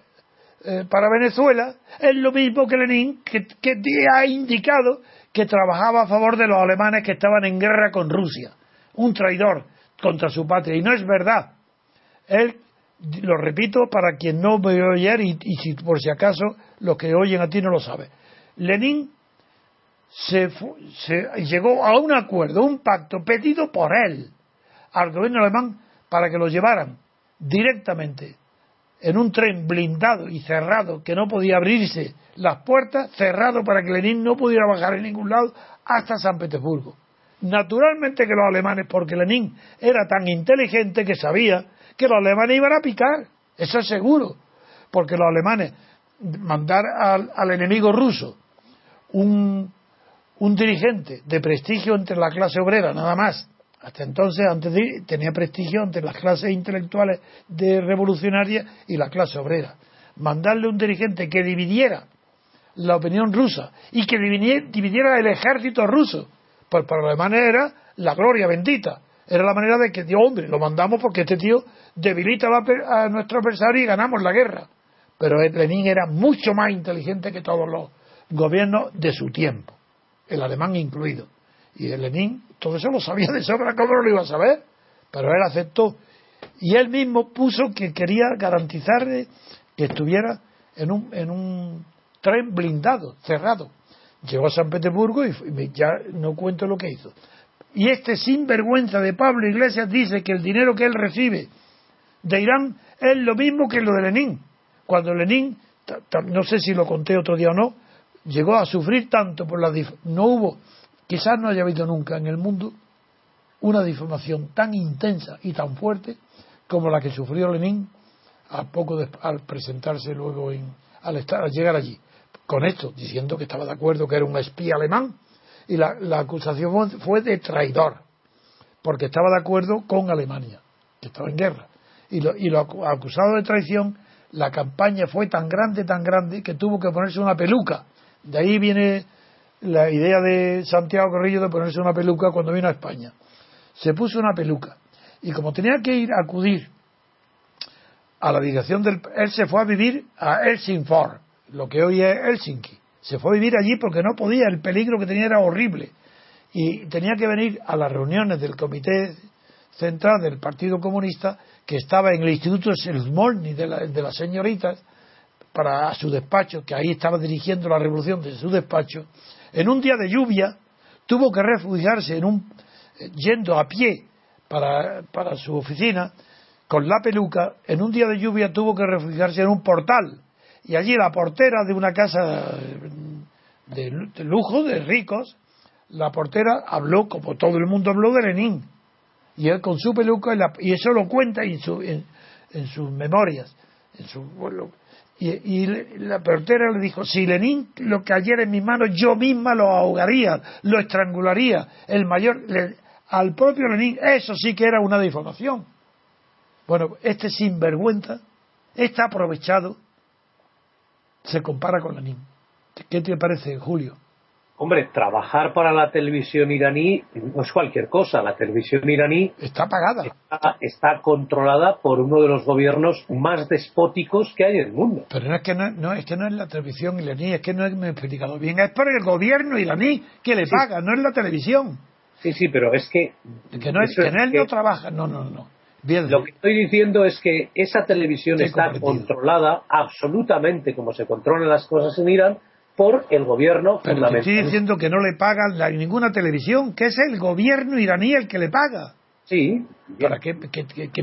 eh, para Venezuela es lo mismo que Lenin, que, que ha indicado que trabajaba a favor de los alemanes que estaban en guerra con Rusia, un traidor contra su patria. Y no es verdad. Él, lo repito para quien no me oyó ayer y, y si por si acaso los que oyen a ti no lo saben. Lenin se, llegó a un acuerdo, un pacto pedido por él al gobierno alemán para que lo llevaran directamente en un tren blindado y cerrado que no podía abrirse las puertas, cerrado para que Lenin no pudiera bajar en ningún lado hasta San Petersburgo. Naturalmente que los alemanes, porque Lenin era tan inteligente que sabía que los alemanes iban a picar, eso es seguro, porque los alemanes mandar al enemigo ruso un, un dirigente de prestigio entre la clase obrera, nada más. Hasta entonces, antes de, tenía prestigio entre las clases intelectuales de revolucionarias y la clase obrera. Mandarle un dirigente que dividiera la opinión rusa y que dividiera el ejército ruso, pues para los alemanes era la gloria bendita. Era la manera de que, Dios, hombre, lo mandamos porque este tío debilita a nuestro adversario y ganamos la guerra. Pero Lenin era mucho más inteligente que todos los gobiernos de su tiempo el alemán incluido. Y el Lenin, todo eso lo sabía de sobra, ¿cómo no lo iba a saber? Pero él aceptó. Y él mismo puso que quería garantizarle que estuviera en un, en un tren blindado, cerrado. Llegó a San Petersburgo y ya no cuento lo que hizo. Y este sinvergüenza de Pablo Iglesias dice que el dinero que él recibe de Irán es lo mismo que lo de Lenin. Cuando Lenin, no sé si lo conté otro día o no, llegó a sufrir tanto por la no hubo quizás no haya habido nunca en el mundo una difamación tan intensa y tan fuerte como la que sufrió Lenin a poco al presentarse luego en, al, estar, al llegar allí. Con esto diciendo que estaba de acuerdo que era un espía alemán y la, acusación fue de traidor porque estaba de acuerdo con Alemania que estaba en guerra. Y lo, y lo acusado de traición la campaña fue tan grande tan grande que tuvo que ponerse una peluca de ahí viene la idea de Santiago Carrillo de ponerse una peluca cuando vino a España. Se puso una peluca. Y como tenía que ir a acudir a la dirección del... Él se fue a vivir a Helsingfors, lo que hoy es Helsinki. Se fue a vivir allí porque no podía, el peligro que tenía era horrible. Y tenía que venir a las reuniones del Comité Central del Partido Comunista, que estaba en el Instituto Selmolny de, de las señoritas, para su despacho, que ahí estaba dirigiendo la revolución desde su despacho, en un día de lluvia tuvo que refugiarse en un yendo a pie para, para su oficina con la peluca, en un día de lluvia tuvo que refugiarse en un portal y allí la portera de una casa de, lujo, de ricos, la portera habló, como todo el mundo habló, de Lenin. Y él con su peluca, y, eso lo cuenta en, su, en, sus memorias. En su, y, la portera le dijo, si Lenin lo cayera en mis manos, yo misma lo ahogaría, lo estrangularía. El mayor, al propio Lenin, eso sí que era una difamación. Bueno, este sinvergüenza, está aprovechado, se compara con Lenin. ¿Qué te parece, Julio? Hombre, trabajar para la televisión iraní no es cualquier cosa. La televisión iraní está pagada. Está, controlada por uno de los gobiernos más despóticos que hay en el mundo. Pero no es que no, es que no es la televisión iraní, es que no me he explicado bien. Es por el gobierno iraní que le paga, no es la televisión. Sí, sí, pero es que. Que no es que él no trabaja. No, no, no. Bien, lo que estoy diciendo es que esa televisión está controlada absolutamente como se controlan las cosas en Irán por el gobierno Pero estoy diciendo que no le pagan la, ninguna televisión, que es el gobierno iraní el que le paga. Sí. ¿Para qué,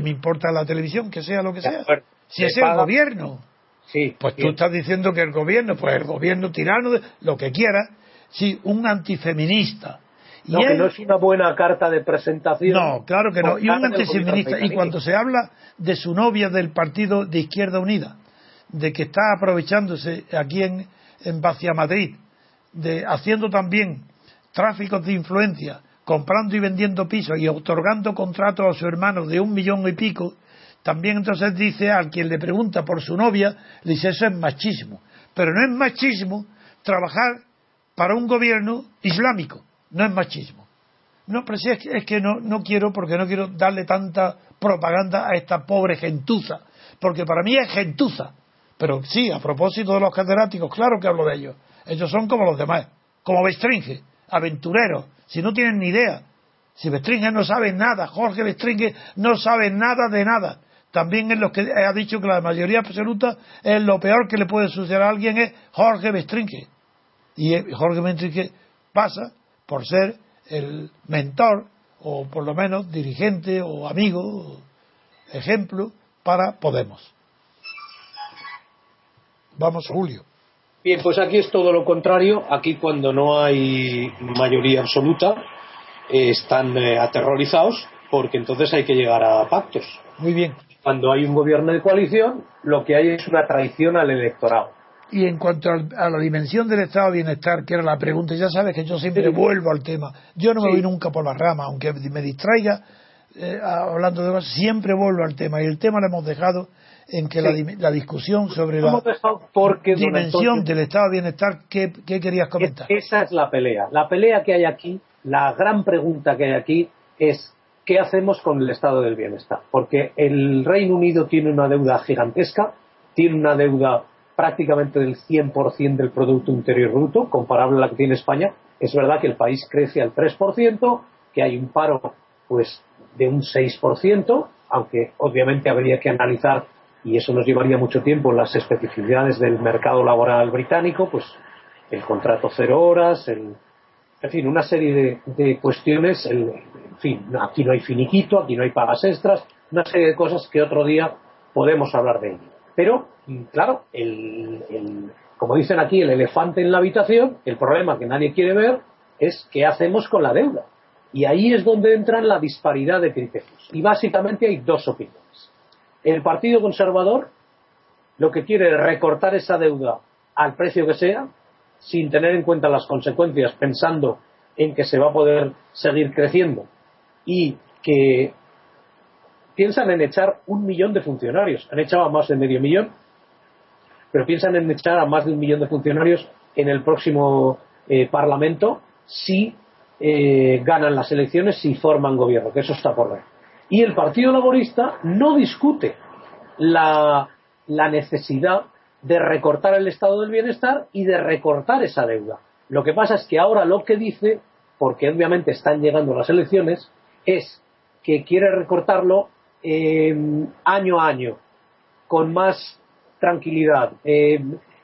me importa la televisión? Que sea lo que sea. si es el gobierno. Sí. Pues tú estás diciendo que el gobierno, pues el gobierno tirano, lo que quiera. Si un antifeminista No, que no es una buena carta de presentación. No, claro que no. Y un antisemitista. Y cuando se habla de su novia del partido de Izquierda Unida, de que está aprovechándose aquí en, en Vacia Madrid, de haciendo también tráficos de influencia, comprando y vendiendo pisos y otorgando contratos a su hermano de un millón y pico, también entonces dice al quien le pregunta por su novia, le dice eso es machismo. Pero no es machismo trabajar para un gobierno islámico, no es machismo. No, pero sí es que, es que no, no quiero, porque no quiero darle tanta propaganda a esta pobre gentuza, porque para mí es gentuza. Pero sí, a propósito de los catedráticos, claro que hablo de ellos. Ellos son como los demás, como Bestringe, aventureros, si no tienen ni idea. Si Bestringe no sabe nada, Jorge Bestringe no sabe nada de nada también es lo que ha dicho que la mayoría absoluta es lo peor que le puede suceder a alguien es Jorge Bestrinque. Y Jorge Bestrinque pasa por ser el mentor o por lo menos dirigente o amigo, ejemplo para Podemos. Vamos, Julio. Bien, pues aquí es todo lo contrario. Aquí cuando no hay mayoría absoluta eh, están eh, aterrorizados porque entonces hay que llegar a pactos. Muy bien cuando hay un gobierno de coalición, lo que hay es una traición al electorado. Y en cuanto a la dimensión del estado de bienestar, que era la pregunta, ya sabes que yo siempre vuelvo al tema. Yo no me voy nunca por las ramas, aunque me distraiga eh, hablando de cosas, siempre vuelvo al tema. Y el tema lo hemos dejado en que la, discusión sobre la dimensión del estado de bienestar, ¿qué, ¿qué, querías comentar? Esa es la pelea. La pelea que hay aquí, la gran pregunta que hay aquí es ¿qué hacemos con el estado del bienestar? Porque el Reino Unido tiene una deuda gigantesca, tiene una deuda prácticamente del 100% del Producto Interior Bruto, comparable a la que tiene España. Es verdad que el país crece al 3%, que hay un paro pues de un 6%, aunque obviamente habría que analizar, y eso nos llevaría mucho tiempo, las especificidades del mercado laboral británico, pues el contrato cero horas, el, en fin, una serie de, cuestiones, en fin, aquí no hay finiquito, aquí no hay pagas extras, una serie de cosas que otro día podemos hablar de ello. Pero, claro, como dicen aquí, el elefante en la habitación, el problema que nadie quiere ver es qué hacemos con la deuda. Y ahí es donde entra la disparidad de criterios. Y básicamente hay dos opiniones. El Partido Conservador lo que quiere es recortar esa deuda al precio que sea, sin tener en cuenta las consecuencias, pensando en que se va a poder seguir creciendo y que piensan en echar un millón de funcionarios. Han echado a más de medio millón, pero piensan en echar a más de un millón de funcionarios en el próximo eh, Parlamento si eh, ganan las elecciones, si forman gobierno, que eso está por ver. Y el Partido Laborista no discute la, la necesidad de recortar el estado del bienestar y de recortar esa deuda. Lo que pasa es que ahora lo que dice, porque obviamente están llegando las elecciones, es que quiere recortarlo eh, año a año, con más tranquilidad, eh,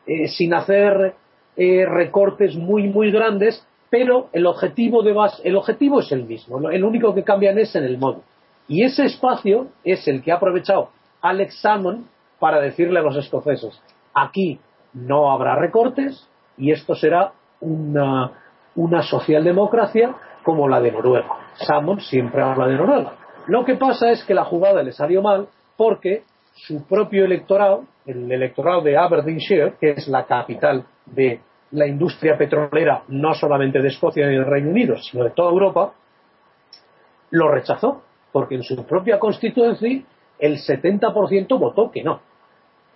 eh, sin hacer recortes muy, muy grandes, pero el objetivo, de el objetivo es el mismo. El único que cambian es en el modo. Y ese espacio es el que ha aprovechado Alex Salmon para decirle a los escoceses, Aquí no habrá recortes y esto será una, una socialdemocracia como la de Noruega. Salmon siempre habla de Noruega. Lo que pasa es que la jugada le salió mal porque su propio electorado, el electorado de Aberdeenshire, que es la capital de la industria petrolera no solamente de Escocia y del Reino Unido, sino de toda Europa, lo rechazó, porque en su propia constituency el 70% votó que no.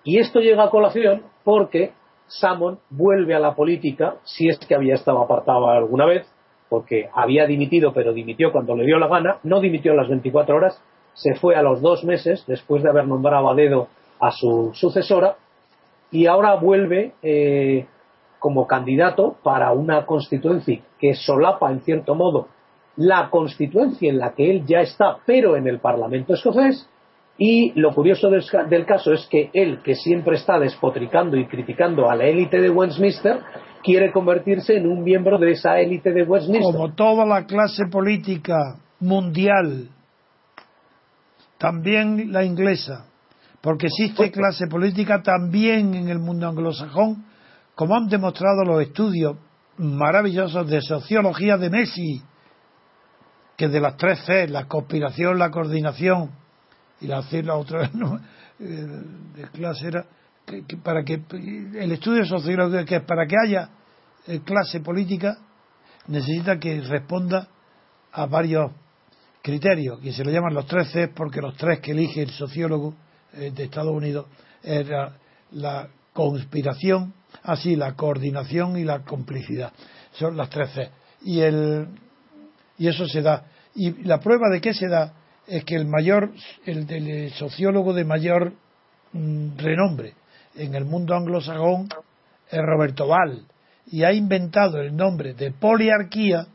Y esto llega a colación porque Salmon vuelve a la política, si es que había estado apartado alguna vez, porque había dimitido, pero dimitió cuando le dio la gana, no dimitió a las 24 horas, se fue a los dos meses después de haber nombrado a dedo a su sucesora y ahora vuelve eh, como candidato para una constituencia que solapa en cierto modo la constituencia en la que él ya está, pero en el Parlamento escocés, y lo curioso del, caso es que él, que siempre está despotricando y criticando a la élite de Westminster, quiere convertirse en un miembro de esa élite de Westminster. Como toda la clase política mundial, también la inglesa, porque existe pues- clase política también en el mundo anglosajón, como han demostrado los estudios maravillosos de sociología de Messi que de las tres C, la conspiración, la coordinación y la C, la otra eh, de clase era para que el estudio sociológico que es para que haya eh, clase política necesita que responda a varios criterios que se le llaman los tres C porque los tres que elige el sociólogo eh, de Estados Unidos era la conspiración, así la coordinación y la complicidad. Son las tres C. Y, el, y eso se da. Y la prueba de que se da es que el mayor, el sociólogo de mayor mm, renombre en el mundo anglosajón es Roberto Val y ha inventado el nombre de poliarquía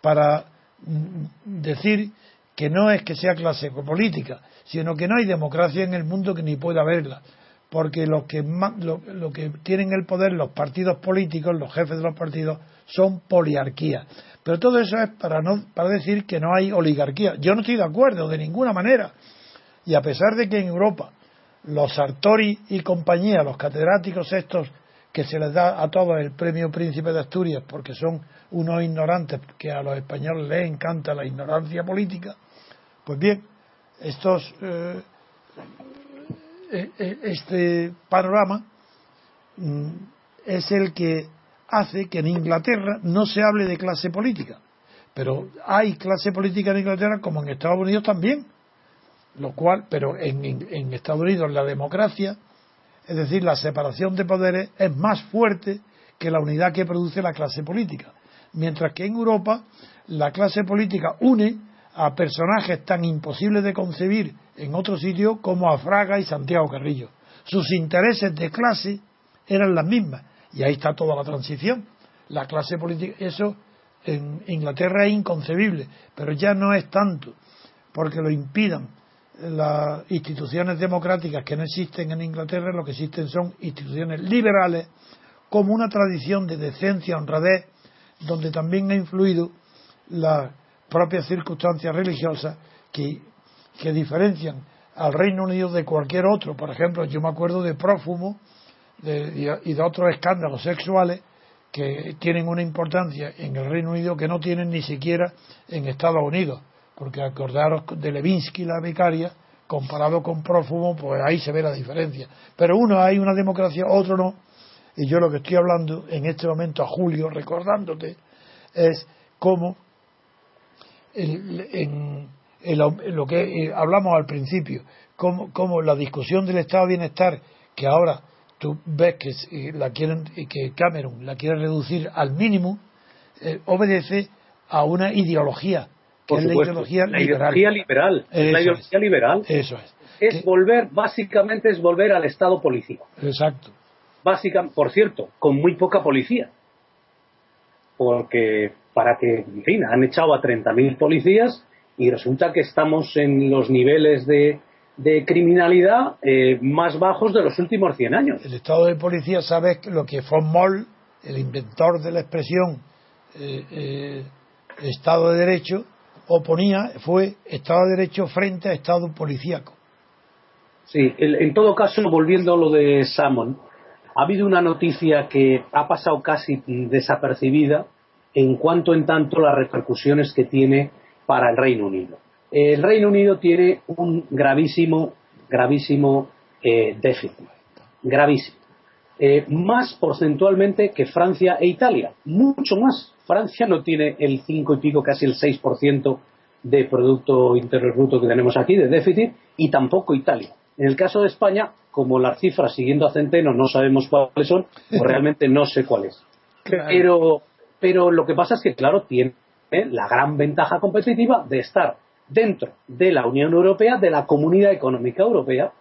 para mm, decir que no es que sea clase política, sino que no hay democracia en el mundo que ni pueda haberla, porque los que, lo, que tienen el poder, los partidos políticos, los jefes de los partidos, son poliarquía. Pero todo eso es para, no, para decir que no hay oligarquía. Yo no estoy de acuerdo de ninguna manera. Y a pesar de que en Europa los Sartori y compañía, los catedráticos estos que se les da a todos el premio Príncipe de Asturias porque son unos ignorantes que a los españoles les encanta la ignorancia política, pues bien, estos eh, este panorama mm, es el que hace que en Inglaterra no se hable de clase política. Pero hay clase política en Inglaterra como en Estados Unidos también. Lo cual, pero en, en Estados Unidos la democracia, es decir, la separación de poderes, es más fuerte que la unidad que produce la clase política. Mientras que en Europa la clase política une a personajes tan imposibles de concebir en otro sitio como a Fraga y Santiago Carrillo. Sus intereses de clase eran las mismas y ahí está toda la transición. La clase política, eso en Inglaterra es inconcebible, pero ya no es tanto porque lo impidan las instituciones democráticas que no existen en Inglaterra, lo que existen son instituciones liberales como una tradición de decencia, honradez, donde también ha influido la propias circunstancias religiosas que, que diferencian al Reino Unido de cualquier otro. Por ejemplo, yo me acuerdo de prófumo y de otros escándalos sexuales que tienen una importancia en el Reino Unido que no tienen ni siquiera en Estados Unidos. Porque acordaros de Levinsky, la vicaria, comparado con prófumo, pues ahí se ve la diferencia. Pero uno hay una democracia, otro no. Y yo lo que estoy hablando en este momento a Julio, recordándote, es cómo en, lo que eh, hablamos al principio, como, la discusión del estado de bienestar, que ahora tú ves que eh, la quieren que Cameron la quiere reducir al mínimo, eh, obedece a una ideología que es la ideología la liberal. Ideología liberal. la ideología liberal. Eso es. Es volver, básicamente es volver al Estado político. Exacto. Básica, por cierto, con muy poca policía. Porque para que, en fin, han echado a 30.000 policías y resulta que estamos en los niveles de, criminalidad eh, más bajos de los últimos 100 años. El estado de policía sabe lo que von Moll, el inventor de la expresión eh, eh, Estado de Derecho, oponía fue Estado de Derecho frente a Estado policíaco. Sí, en todo caso, volviendo a lo de Salmon, ha habido una noticia que ha pasado casi desapercibida, en cuanto en tanto las repercusiones que tiene para el Reino Unido. El Reino Unido tiene un gravísimo, gravísimo eh, déficit, gravísimo. Eh, más porcentualmente que Francia e Italia, mucho más. Francia no tiene el 5 y pico, casi el 6% de Producto Interno Bruto que tenemos aquí, de déficit, y tampoco Italia. En el caso de España, como las cifras siguiendo a Centeno no sabemos cuáles son, pues realmente no sé cuáles. Pero pero lo que pasa es que, claro, tiene la gran ventaja competitiva de estar dentro de la Unión Europea, de la Comunidad Económica Europea,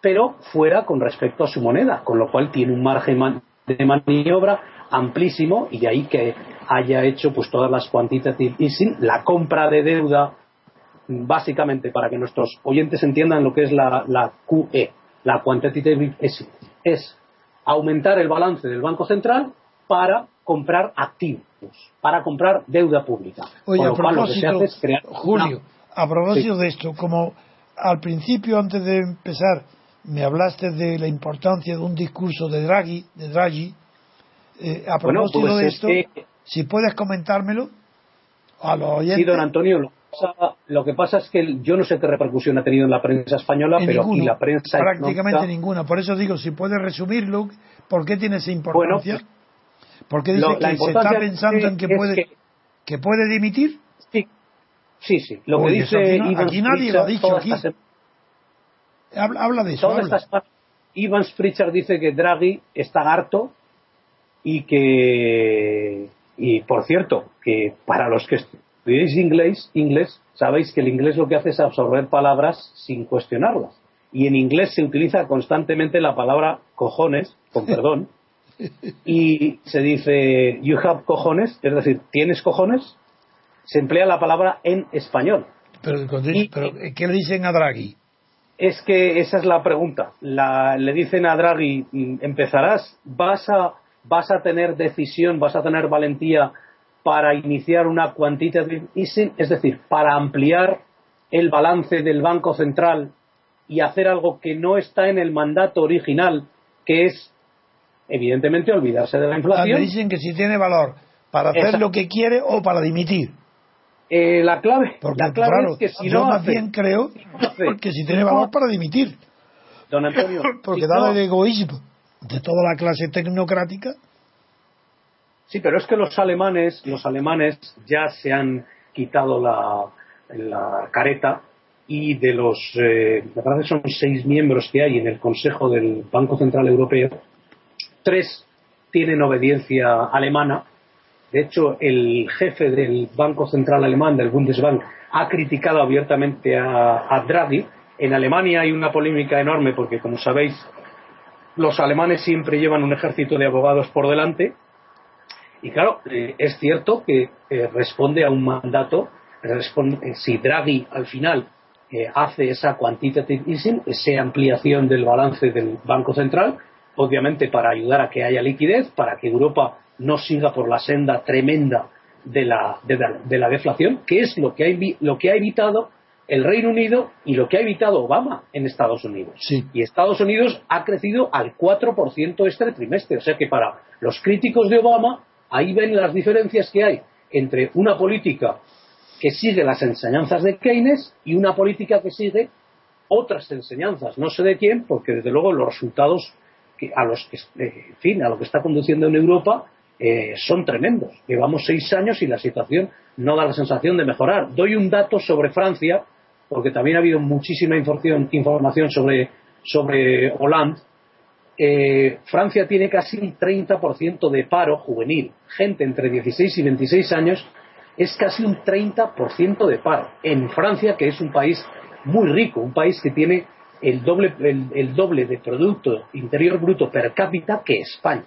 pero fuera con respecto a su moneda, con lo cual tiene un margen de maniobra amplísimo y de ahí que haya hecho pues todas las quantitative easing, la compra de deuda, básicamente para que nuestros oyentes entiendan lo que es la, la QE, la quantitative easing, es aumentar el balance del Banco Central para comprar activos, para comprar deuda pública. Oye, a propósito, Julio, a propósito de esto, como al principio, antes de empezar, me hablaste de la importancia de un discurso de Draghi, de Draghi, eh, a propósito pues de esto, si puedes comentármelo. a los oyentes. Sí, don Antonio, lo, que pasa es que yo no sé qué repercusión ha tenido en la prensa española, pero aquí la prensa. Prácticamente ninguna. Por eso digo, si puede resumirlo, ¿por qué tiene esa importancia? Porque dice que se está pensando en que puede, que... puede dimitir. Sí, sí, sí. Lo que dice aquí, nadie lo ha dicho. Aquí. Habla, de eso. Ivan Spritzer dice que Draghi está harto y que, y por cierto, que para los que estudiáis inglés, inglés, sabéis que el inglés lo que hace es absorber palabras sin cuestionarlas. Y en inglés se utiliza constantemente la palabra cojones, con perdón, y se dice you have cojones, es decir, tienes cojones, se emplea la palabra en español. Pero, ¿qué le dicen a Draghi? Es que esa es la pregunta. le dicen a Draghi, empezarás, vas a, vas a tener decisión, vas a tener valentía para iniciar una quantitative easing, es decir, para ampliar el balance del Banco Central y hacer algo que no está en el mandato original, que es, evidentemente, olvidarse de la inflación. Ah, dicen que si tiene valor para hacer lo que quiere o para dimitir. Eh, la clave, la clave es que si yo no más bien creo que si tiene valor para dimitir. Don Antonio, porque dado el egoísmo de toda la clase tecnocrática. Sí, pero es que los alemanes, los alemanes ya se han quitado la, la careta y de los, eh, me parece que son seis miembros que hay en el Consejo del Banco Central Europeo, tres tienen obediencia alemana de hecho, el jefe del Banco Central Alemán, del Bundesbank, ha criticado abiertamente a, Draghi. En Alemania hay una polémica enorme porque, como sabéis, los alemanes siempre llevan un ejército de abogados por delante. Y claro, eh, es cierto que eh, responde a un mandato. Responde, eh, si Draghi al final hace esa quantitative easing, esa ampliación del balance del Banco Central, obviamente para ayudar a que haya liquidez, para que Europa no siga por la senda tremenda de la, de la, deflación, que es lo que, ha, lo que ha evitado el Reino Unido y lo que ha evitado Obama en Estados Unidos. Y Estados Unidos ha crecido al 4% este trimestre. O sea que para los críticos de Obama, ahí ven las diferencias que hay entre una política que sigue las enseñanzas de Keynes y una política que sigue otras enseñanzas. No sé de quién, porque desde luego los resultados que, a los que, eh, en fin, a lo que está conduciendo en Europa eh, son tremendos. Llevamos seis años y la situación no da la sensación de mejorar. Doy un dato sobre Francia, porque también ha habido muchísima información sobre, sobre Hollande. Eh, Francia tiene casi un 30% de paro juvenil. Gente entre 16 y 26 años es casi un 30% de paro. En Francia, que es un país muy rico, un país que tiene el doble, el doble de Producto Interior Bruto per cápita que España.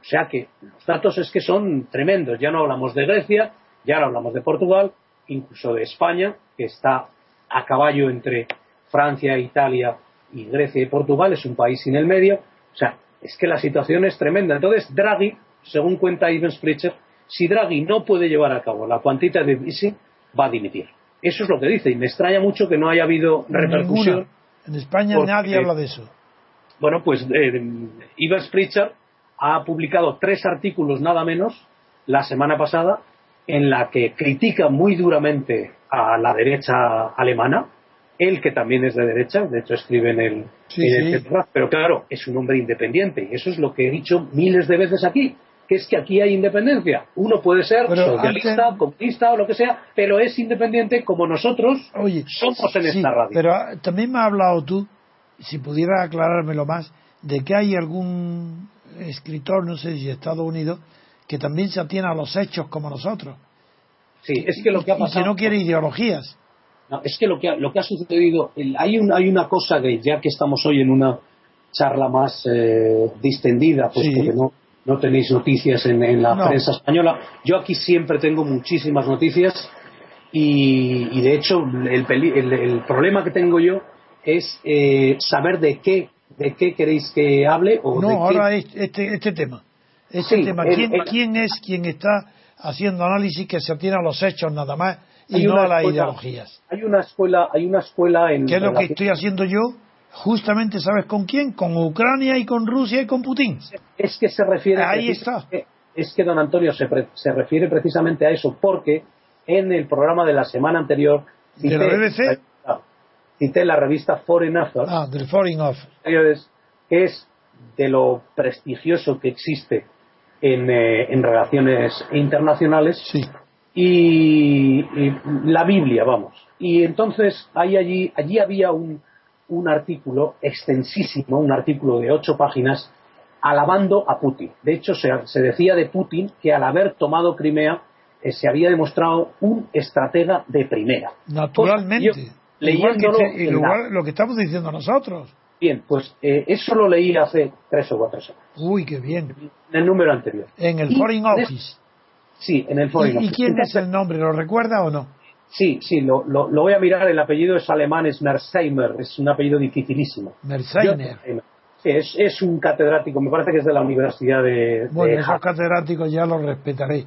O sea que los datos es que son tremendos. Ya no hablamos de Grecia, ya no hablamos de Portugal, incluso de España, que está a caballo entre Francia, Italia y Grecia y Portugal, es un país sin el medio. O sea, es que la situación es tremenda. Entonces, Draghi, según cuenta Ivan Spritzer, si Draghi no puede llevar a cabo la de easing, va a dimitir. Eso es lo que dice, y me extraña mucho que no haya habido repercusión. En España nadie habla de eso. Bueno, pues eh, Ivan Spritzer ha publicado tres artículos nada menos la semana pasada en la que critica muy duramente a la derecha alemana, él que también es de derecha, de hecho escribe en el, pero claro, es un hombre independiente y eso es lo que he dicho miles de veces aquí, que es que aquí hay independencia. Uno puede ser socialista, comunista o lo que sea, pero es independiente como nosotros somos en esta radio. Pero ah, también me ha hablado tú, si pudiera aclarármelo más, de que hay algún escritor, no sé si Estados Unidos, que también se atiene a los hechos como nosotros. Sí, es que lo que ha pasado. Y que no quiere ideologías. No, es que lo que ha, lo que ha sucedido, hay, un, hay una cosa que ya que estamos hoy en una charla más eh, distendida, pues porque no, no tenéis noticias en, la prensa española. Yo aquí siempre tengo muchísimas noticias y, de hecho el, el, problema que tengo yo es eh, saber de qué ¿De qué queréis que hable? O no, ahora este, este tema. Este tema. ¿Quién, es quien está haciendo análisis que se atiene a los hechos nada más y no a las ideologías? Hay una escuela, hay una escuela en. ¿Qué es lo que estoy haciendo yo? Justamente, ¿sabes con quién? Con Ucrania y con Rusia y con Putin. Es que se refiere. Ahí está. Es que don Antonio se, se refiere precisamente a eso porque en el programa de la semana anterior. ¿De la BBC? Cité la revista Foreign Affairs. Ah, del Foreign Affairs. Que es de lo prestigioso que existe en, eh, en relaciones internacionales. Sí. Y, la Biblia, vamos. Y entonces hay allí, allí había un, un artículo extensísimo, un artículo de ocho páginas, alabando a Putin. De hecho, se, se decía de Putin que al haber tomado Crimea eh, se había demostrado un estratega de primera. Naturalmente. igual, que, igual lo que estamos diciendo nosotros. Bien, pues eh, eso lo leí hace tres o cuatro semanas. Uy, qué bien. En el número anterior. En el Foreign Office. sí, en el Foreign Office. ¿Y quién es el nombre? ¿Lo recuerda o no? Sí, sí, lo, lo, voy a mirar. El apellido es alemán, es Merzheimer. Es un apellido dificilísimo. Merzheimer. Sí, es, es, un catedrático, me parece que es de la Universidad de. Bueno, esos catedráticos ya los respetaré.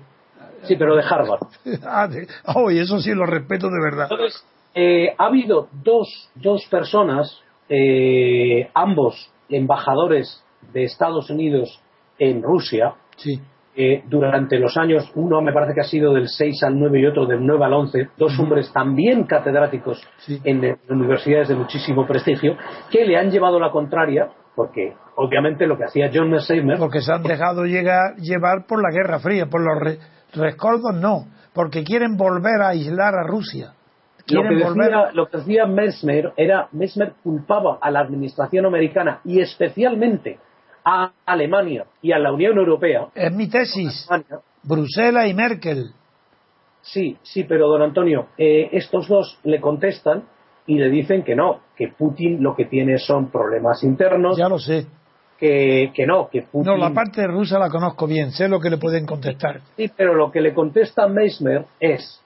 Sí, pero de Harvard. ah, oh, eso sí lo respeto de verdad. Entonces, eh, ha habido dos, dos personas eh, ambos embajadores de Estados Unidos en Rusia, eh, durante los años, uno me parece que ha sido del 6 al 9 y otro del 9 al 11, dos hombres también catedráticos en, universidades de muchísimo prestigio, que le han llevado la contraria, porque obviamente lo que hacía John Mersheimer... Porque se han dejado llegar, llevar por la Guerra Fría, por los rescoldos no, porque quieren volver a aislar a Rusia. Lo que, decía, lo que, decía, Mesmer era, Mesmer culpaba a la administración americana y especialmente a Alemania y a la Unión Europea. Es mi tesis. Bruselas y Merkel. Sí, sí, pero don Antonio, eh, estos dos le contestan y le dicen que no, que Putin lo que tiene son problemas internos. Ya lo sé. Que, que no, que Putin... No, la parte rusa la conozco bien, sé lo que le pueden contestar. Sí, pero lo que le contesta Meismer es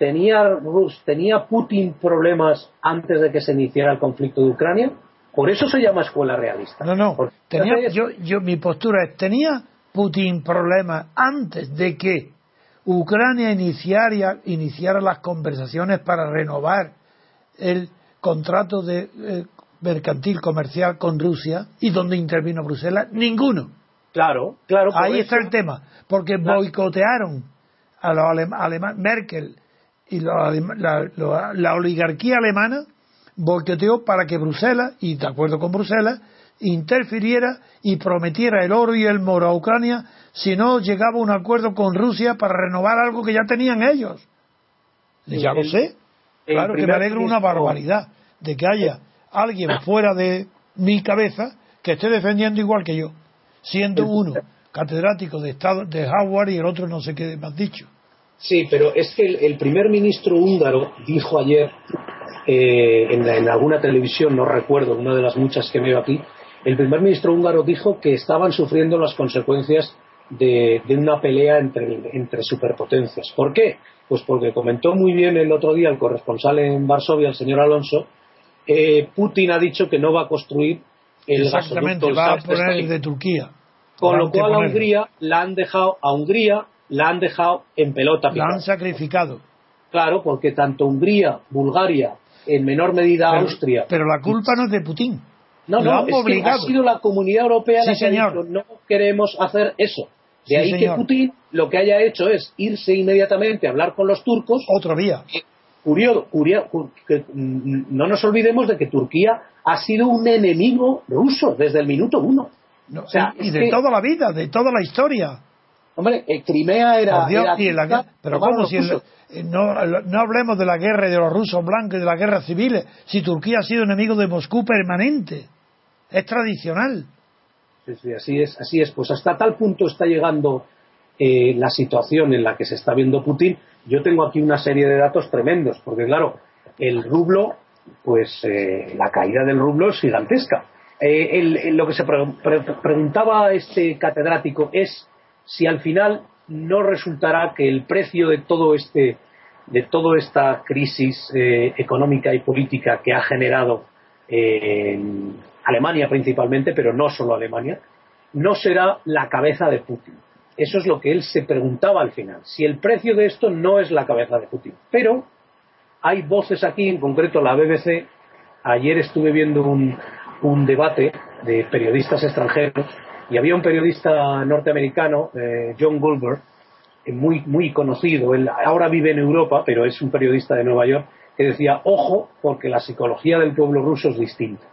¿Tenía, Rus, ¿Tenía Putin problemas antes de que se iniciara el conflicto de Ucrania? Por eso se llama escuela realista. No, no. Tenía, yo, yo, mi postura es, ¿tenía Putin problemas antes de que Ucrania iniciara, iniciara las conversaciones para renovar el contrato de eh, mercantil comercial con Rusia y donde intervino Bruselas? Ninguno. Claro, claro. Ahí está el tema, porque boicotearon a los alemanes, Merkel y la, oligarquía alemana boicoteó para que Bruselas, y de acuerdo con Bruselas, interfiriera y prometiera el oro y el moro a Ucrania si no llegaba a un acuerdo con Rusia para renovar algo que ya tenían ellos. ya lo sé. Claro que me alegro una barbaridad de que haya alguien fuera de mi cabeza que esté defendiendo igual que yo, siendo uno catedrático de Estado de Howard y el otro no sé qué más dicho. Sí, pero es que el, primer ministro húngaro dijo ayer eh, en, alguna televisión, no recuerdo, una de las muchas que veo aquí, el primer ministro húngaro dijo que estaban sufriendo las consecuencias de, una pelea entre, superpotencias. ¿Por qué? Pues porque comentó muy bien el otro día el corresponsal en Varsovia, el señor Alonso, eh, Putin ha dicho que no va a construir el Exactamente, va a poner el de Turquía. Con lo cual a Hungría la han dejado a Hungría la han dejado en pelota. La han sacrificado. Claro, porque tanto Hungría, Bulgaria, en menor medida Austria. Pero la culpa no es de Putin. No, no, es ha sido la comunidad europea la que ha dicho no queremos hacer eso. De ahí que Putin lo que haya hecho es irse inmediatamente a hablar con los turcos. Otro día. Curioso, que mm, no nos olvidemos de que Turquía ha sido un enemigo ruso desde el minuto uno. y de toda la vida, de toda la historia. Hombre, eh, Crimea era. pero ¿cómo si eh, no, no hablemos de la guerra de los rusos blancos y de la guerra civil, si Turquía ha sido enemigo de Moscú permanente? Es tradicional. Sí, sí, así es, así es. Pues hasta tal punto está llegando eh, la situación en la que se está viendo Putin. Yo tengo aquí una serie de datos tremendos, porque claro, el rublo, pues la caída del rublo es gigantesca. lo que se preguntaba este catedrático es si al final no resultará que el precio de todo este de toda esta crisis eh, económica y política que ha generado eh, en Alemania principalmente, pero no solo Alemania, no será la cabeza de Putin. Eso es lo que él se preguntaba al final. Si el precio de esto no es la cabeza de Putin. Pero hay voces aquí, en concreto la BBC. Ayer estuve viendo un, un debate de periodistas extranjeros y había un periodista norteamericano, eh, John Goldberg, muy, muy conocido, él ahora vive en Europa, pero es un periodista de Nueva York, que decía, ojo, porque la psicología del pueblo ruso es distinta.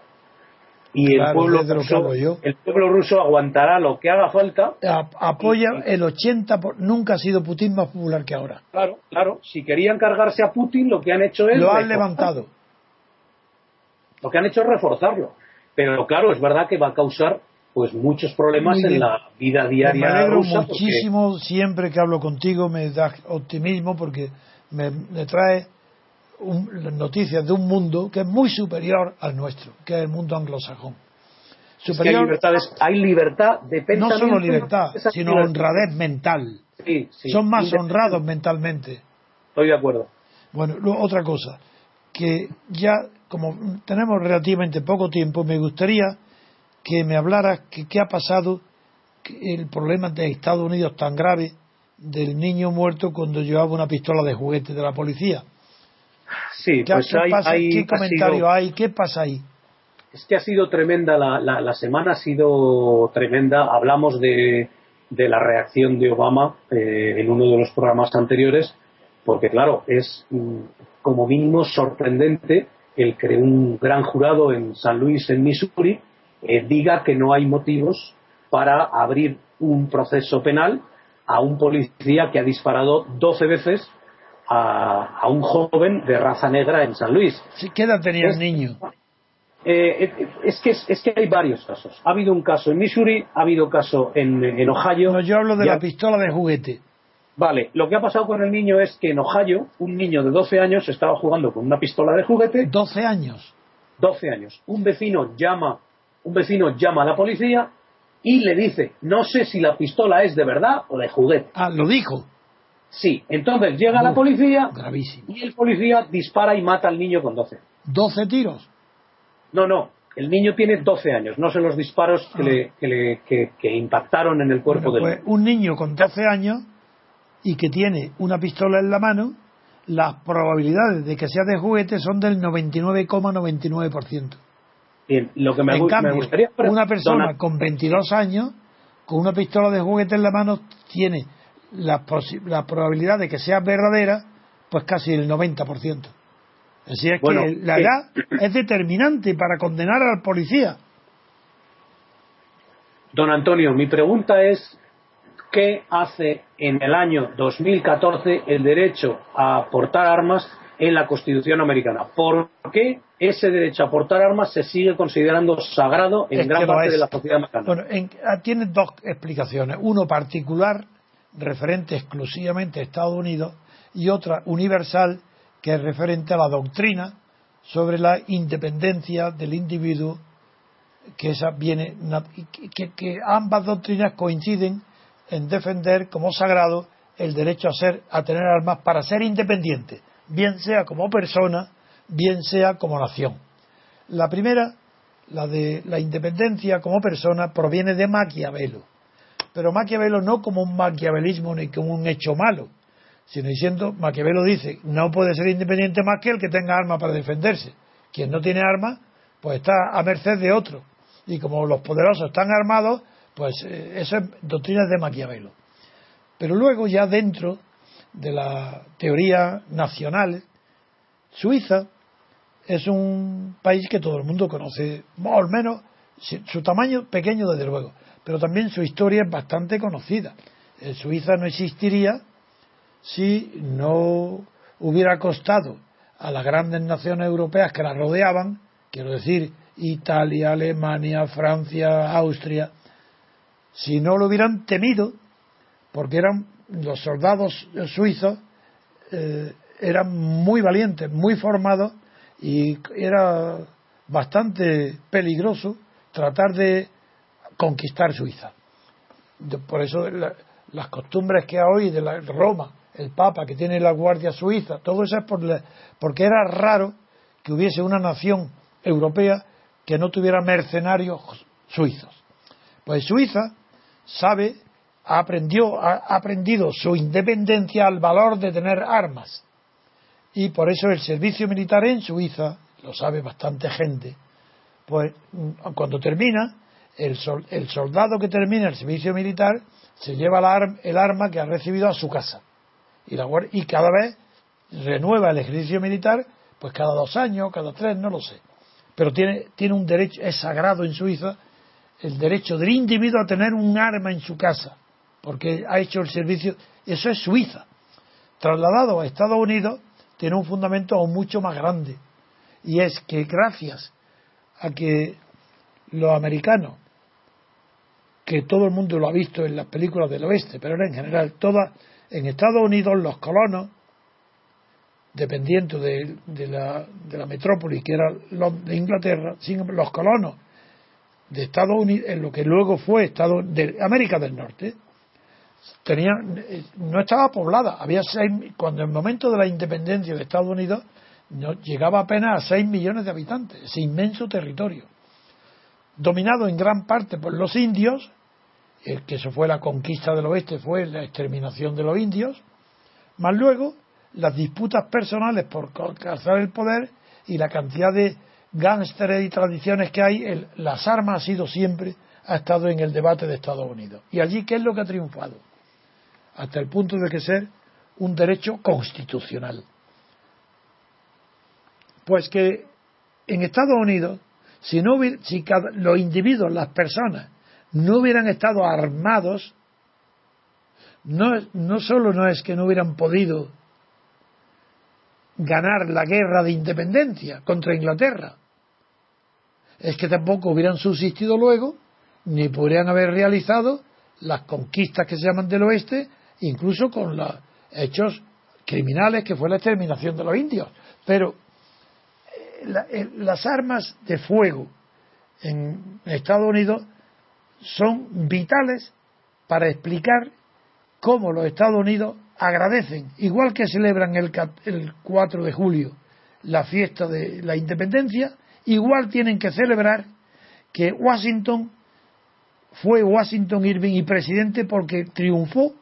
Y el, pueblo ruso, el pueblo ruso aguantará lo que haga falta. apoya el 80, nunca ha sido Putin más popular que ahora. Claro, claro. Si querían cargarse a Putin, lo que han hecho es. Lo han levantado. Lo que han hecho es reforzarlo. Pero claro, es verdad que va a causar pues muchos problemas en la vida diaria. Me alegro muchísimo siempre que hablo contigo, me da optimismo porque me, trae noticias de un mundo que es muy superior al nuestro, que es el mundo anglosajón. Superior, hay, libertad de pensamiento. No solo libertad, sino honradez mental. Son más honrados mentalmente. Estoy de acuerdo. Bueno, otra cosa, que ya como tenemos relativamente poco tiempo, me gustaría que me hablara que qué ha pasado el problema de Estados Unidos tan grave del niño muerto cuando llevaba una pistola de juguete de la policía. Sí, ¿Qué, pues hay, comentario hay? ¿Qué pasa ahí? Es que ha sido tremenda, la, la, semana ha sido tremenda. Hablamos de, de la reacción de Obama eh, en uno de los programas anteriores, porque claro, es mm, como mínimo sorprendente el que un gran jurado en San Luis, en Missouri, eh, diga que no hay motivos para abrir un proceso penal a un policía que ha disparado 12 veces a, un joven de raza negra en San Luis. ¿Qué edad tenía el niño? Eh, eh, es, que, es que hay varios casos. Ha habido un caso en Missouri, ha habido caso en, en Ohio. No, yo hablo de la pistola de juguete. Vale, lo que ha pasado con el niño es que en Ohio, un niño de 12 años estaba jugando con una pistola de juguete. ¿12 años? 12 años. Un vecino llama, un vecino llama a la policía y le dice, no sé si la pistola es de verdad o de juguete. Ah, lo dijo. Sí, entonces llega la policía gravísimo. y el policía dispara y mata al niño con 12. ¿12 tiros? No, no, el niño tiene 12 años, no son los disparos que, ah. le, que, impactaron en el cuerpo del pues, Un niño con 12 años y que tiene una pistola en la mano, las probabilidades de que sea de juguete son del 99,99%. Bien, lo que me, en cambio, gustaría una persona con 22 años con una pistola de juguete en la mano tiene la, la probabilidad de que sea verdadera pues casi el 90%. Así es que la edad es determinante para condenar al policía. Don Antonio, mi pregunta es qué hace en el año 2014 el derecho a portar armas en la Constitución americana. ¿Por qué ese derecho a portar armas se sigue considerando sagrado en gran parte de la sociedad americana? Bueno, ah, tiene dos explicaciones. Uno particular, referente exclusivamente a Estados Unidos, y otra universal, que es referente a la doctrina sobre la independencia del individuo, que, esa viene, que ambas doctrinas coinciden en defender como sagrado el derecho a ser a tener armas para ser independiente, bien sea como persona, bien sea como nación. La primera, la de la independencia como persona, proviene de Maquiavelo, pero Maquiavelo no como un maquiavelismo ni como un hecho malo, sino diciendo, Maquiavelo dice, no puede ser independiente más que el que tenga armas para defenderse. Quien no tiene armas, pues está a merced de otro. Y como los poderosos están armados, pues eh, eso es doctrina de Maquiavelo. Pero luego ya dentro de la teoría nacional, Suiza es un país que todo el mundo conoce, más o menos, su tamaño pequeño desde luego, pero también su historia es bastante conocida. Eh, Suiza no existiría si no hubiera costado a las grandes naciones europeas que la rodeaban, quiero decir Italia, Alemania, Francia, Austria, si no lo hubieran temido, porque eran los soldados suizos eh, eran muy valientes, muy formados y era bastante peligroso tratar de conquistar Suiza. Por eso las costumbres que hay hoy de la Roma, el Papa que tiene la Guardia Suiza, todo eso es por porque era raro que hubiese una nación europea que no tuviera mercenarios suizos. Pues Suiza sabe, aprendió, ha aprendido su independencia al valor de tener armas. Y por eso el servicio militar en Suiza, lo sabe bastante gente, pues cuando termina, el, soldado que termina el servicio militar se lleva el arma que ha recibido a su casa y, la, y cada vez renueva el ejercicio militar pues cada dos años, cada tres, no lo sé. Pero tiene, tiene un derecho, es sagrado en Suiza el derecho del individuo a tener un arma en su casa, porque ha hecho el servicio, eso es Suiza. Trasladado a Estados Unidos, tiene un fundamento aún mucho más grande, y es que gracias a que los americanos, que todo el mundo lo ha visto en las películas del oeste, pero en general, todas, en Estados Unidos los colonos, dependiendo de, la, de metrópoli que era de Inglaterra, los colonos de Estados Unidos, en lo que luego fue Estado de América del Norte, tenía, no estaba poblada. Había seis, cuando en el momento de la independencia de Estados Unidos no, llegaba apenas a 6 millones de habitantes, ese inmenso territorio, dominado en gran parte por los indios, el que eso fue la conquista del oeste, fue la exterminación de los indios, más luego las disputas personales por alcanzar el poder y la cantidad de gángsteres y tradiciones que hay, las armas ha sido siempre, ha estado en el debate de Estados Unidos. ¿Y allí qué es lo que ha triunfado? Hasta el punto de que ser un derecho constitucional. Pues que en Estados Unidos, si, no si los individuos, las personas, no hubieran estado armados, no, no solo no es que no hubieran podido ganar la guerra de independencia contra Inglaterra, es que tampoco hubieran subsistido luego, ni podrían haber realizado las conquistas que se llaman del oeste, incluso con los hechos criminales que fue la exterminación de los indios. Pero las armas de fuego en Estados Unidos son vitales para explicar cómo los Estados Unidos agradecen, igual que celebran el, el 4 de julio la fiesta de la independencia, igual tienen que celebrar que Washington fue Washington Irving y presidente porque triunfó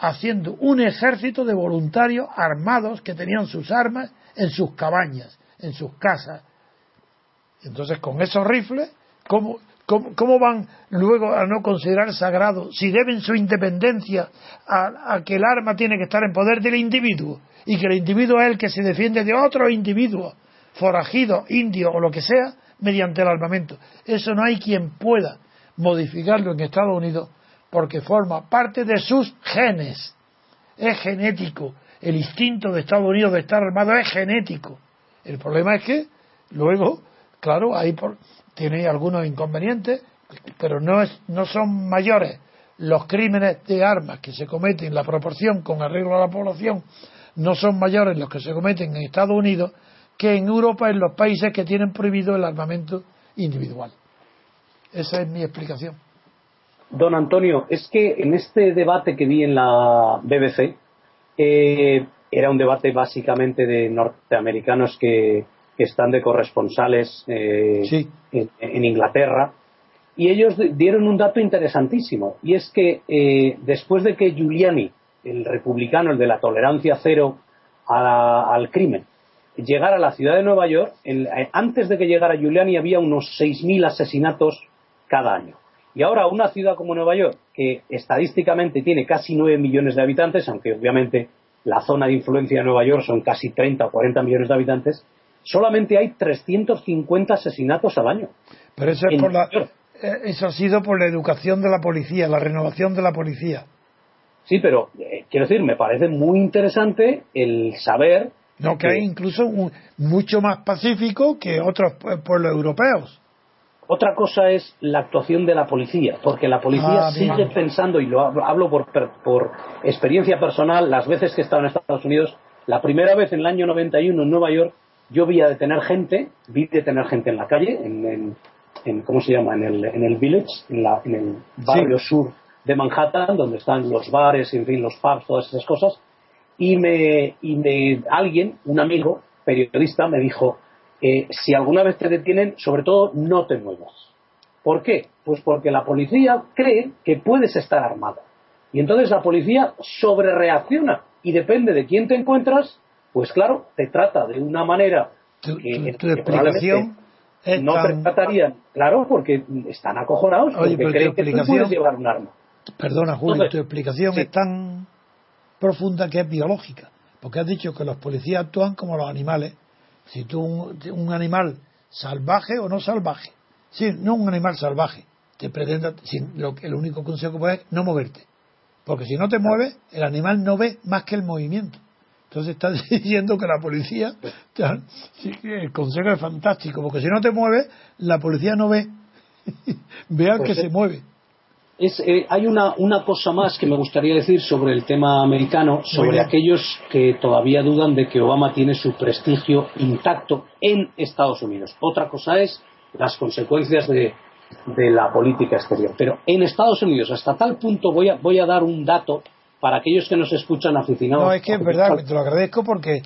haciendo un ejército de voluntarios armados que tenían sus armas en sus cabañas en sus casas. Entonces, con esos rifles, ¿cómo, cómo, van luego a no considerar sagrado si deben su independencia a, que el arma tiene que estar en poder del individuo y que el individuo es el que se defiende de otro individuo, forajido, indio o lo que sea, mediante el armamento? Eso no hay quien pueda modificarlo en Estados Unidos porque forma parte de sus genes. Es genético. El instinto de Estados Unidos de estar armado es genético. El problema es que luego, claro, ahí tiene algunos inconvenientes, pero no, es, no son mayores los crímenes de armas que se cometen, la proporción con arreglo a la población, no son mayores los que se cometen en Estados Unidos que en Europa, en los países que tienen prohibido el armamento individual. Esa es mi explicación. Don Antonio, es que en este debate que vi en la BBC, eh, era un debate básicamente de norteamericanos que, están de corresponsales eh, en, Inglaterra. Y ellos dieron un dato interesantísimo, y es que eh, después de que Giuliani, el republicano, el de la tolerancia cero al crimen, llegara a la ciudad de Nueva York, eh, antes de que llegara Giuliani había unos 6.000 asesinatos cada año. Y ahora una ciudad como Nueva York, que estadísticamente tiene casi 9 millones de habitantes, aunque obviamente la zona de influencia de Nueva York son casi 30 o 40 millones de habitantes, solamente hay 350 asesinatos al año. Pero eso, es por la, eh, eso ha sido por la educación de la policía, la renovación de la policía. Sí, pero eh, quiero decir, me parece muy interesante el saber. No, que, hay incluso mucho más pacífico que otros pueblos europeos. Otra cosa es la actuación de la policía, porque la policía ah, sigue pensando, y lo hablo por, por, experiencia personal, las veces que he estado en Estados Unidos, la primera vez en el año 91 en Nueva York, yo vi a detener gente, vi detener gente en la calle, en, en, ¿cómo se llama? En el, en el village, en, la, en el barrio sur de Manhattan, donde están los bares, en fin, los pubs, todas esas cosas, y me, y me alguien, un amigo periodista, me dijo, eh, si alguna vez te detienen, sobre todo no te muevas. ¿Por qué? Pues porque la policía cree que puedes estar armado. Y entonces la policía sobrereacciona y depende de quién te encuentras, pues claro, te trata de una manera tu, explicación no tratarían, claro, porque están acojonados, porque creen que tú puedes llevar un arma. Perdona, Julio, tu explicación es tan profunda que es biológica, porque has dicho que los policías actúan como los animales. Si tú, un, animal salvaje o no salvaje, sí, no un animal salvaje, te pretenda, lo, el único consejo que es no moverte, porque si no te mueves, el animal no ve más que el movimiento. Entonces está diciendo que la policía, el consejo es fantástico, porque si no te mueves, la policía no ve, ve al pues que se mueve. Es, eh, hay una, una, cosa más que me gustaría decir sobre el tema americano, sobre aquellos que todavía dudan de que Obama tiene su prestigio intacto en Estados Unidos. Otra cosa es las consecuencias de, de la política exterior. Pero en Estados Unidos, hasta tal punto, voy a, voy a dar un dato para aquellos que nos escuchan aficionados. No, es que es verdad, te lo agradezco porque eh,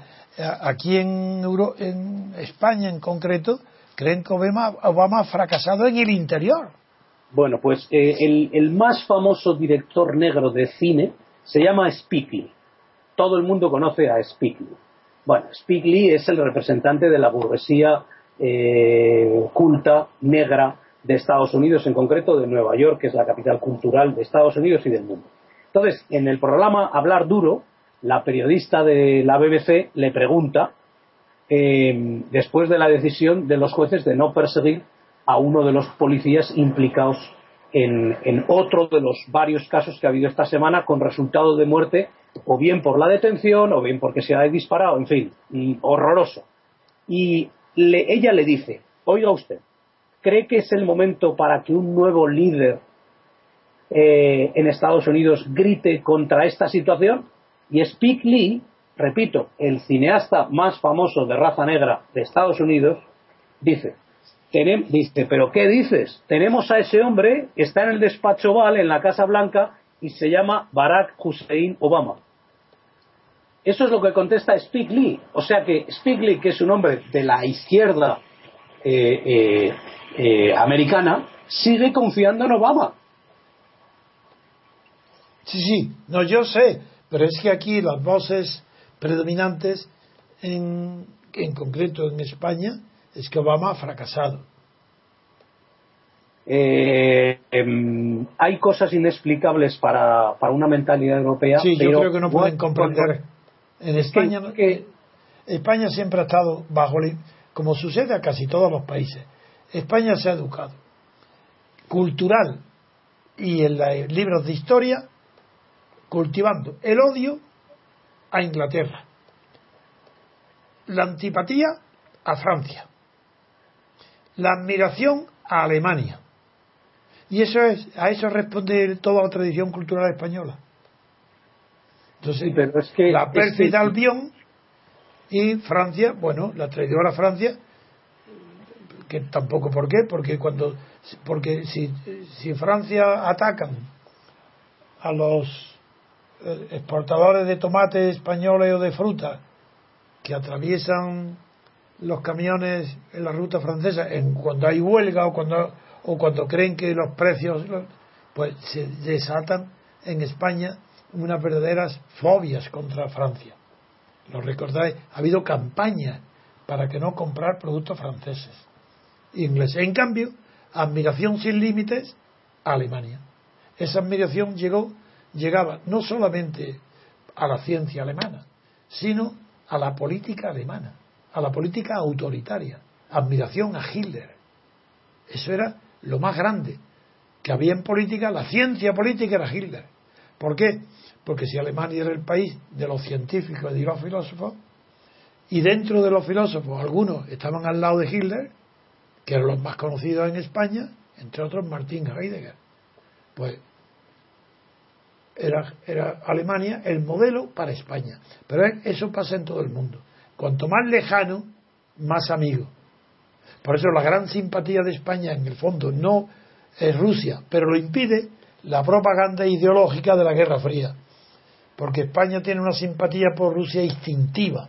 aquí en, en España en concreto creen que Obama, Obama ha fracasado en el interior bueno, pues eh, el, más famoso director negro de cine se llama Spike Lee. Todo el mundo conoce a Spike Lee. Bueno, Spike Lee es el representante de la burguesía eh, culta negra de Estados Unidos, en concreto de Nueva York, que es la capital cultural de Estados Unidos y del mundo. Entonces, en el programa Hablar Duro, la periodista de la BBC le pregunta, eh, después de la decisión de los jueces de no perseguir a uno de los policías implicados en, otro de los varios casos que ha habido esta semana con resultado de muerte o bien por la detención o bien porque se ha disparado, en fin, horroroso. Y ella le dice, oiga usted, ¿cree que es el momento para que un nuevo líder eh, en Estados Unidos grite contra esta situación? Y Spike Lee, repito, el cineasta más famoso de raza negra de Estados Unidos, dice, dice, pero ¿qué dices? Tenemos a ese hombre, está en el despacho Val, en la Casa Blanca, y se llama Barack Hussein Obama. Eso es lo que contesta Spike Lee. O sea que Spike Lee, que es un hombre de la izquierda eh, eh, eh, americana, sigue confiando en Obama. Sí, sí, no, yo sé, pero es que aquí las voces predominantes, en, en concreto en España, es que Obama ha fracasado. Eh, em, hay cosas inexplicables para, para, una mentalidad europea. Sí, yo creo que no pueden comprender. En España, que, España siempre ha estado bajo, como sucede a casi todos los países. España se ha educado cultural y en los libros de historia cultivando el odio a Inglaterra, la antipatía a Francia, la admiración a Alemania. Y eso es, a eso responde toda la tradición cultural española. Entonces, pero es que, la Albión y Francia, bueno, la traidora Francia, que tampoco por qué, porque cuando porque si, si Francia atacan a los eh, exportadores de tomates españoles o de fruta que atraviesan los camiones en la ruta francesa en, cuando hay huelga o cuando, o cuando creen que los precios, pues se desatan en España unas verdaderas fobias contra Francia. ¿Lo recordáis? Ha habido campañas para que no comprar productos franceses, ingleses. En cambio, admiración sin límites a Alemania. Esa admiración llegó, llegaba no solamente a la ciencia alemana, sino a la política alemana a la política autoritaria, admiración a Hitler. Eso era lo más grande que había en política, la ciencia política era Hitler. ¿Por qué? Porque si Alemania era el país de los científicos y de los filósofos, y dentro de los filósofos algunos estaban al lado de Hitler, que eran los más conocidos en España, entre otros Martin Heidegger. Pues era, era Alemania el modelo para España. Pero eso pasa en todo el mundo. Cuanto más lejano, más amigo. Por eso la gran simpatía de España, en el fondo, no es Rusia, pero lo impide la propaganda ideológica de la Guerra Fría. Porque España tiene una simpatía por Rusia instintiva.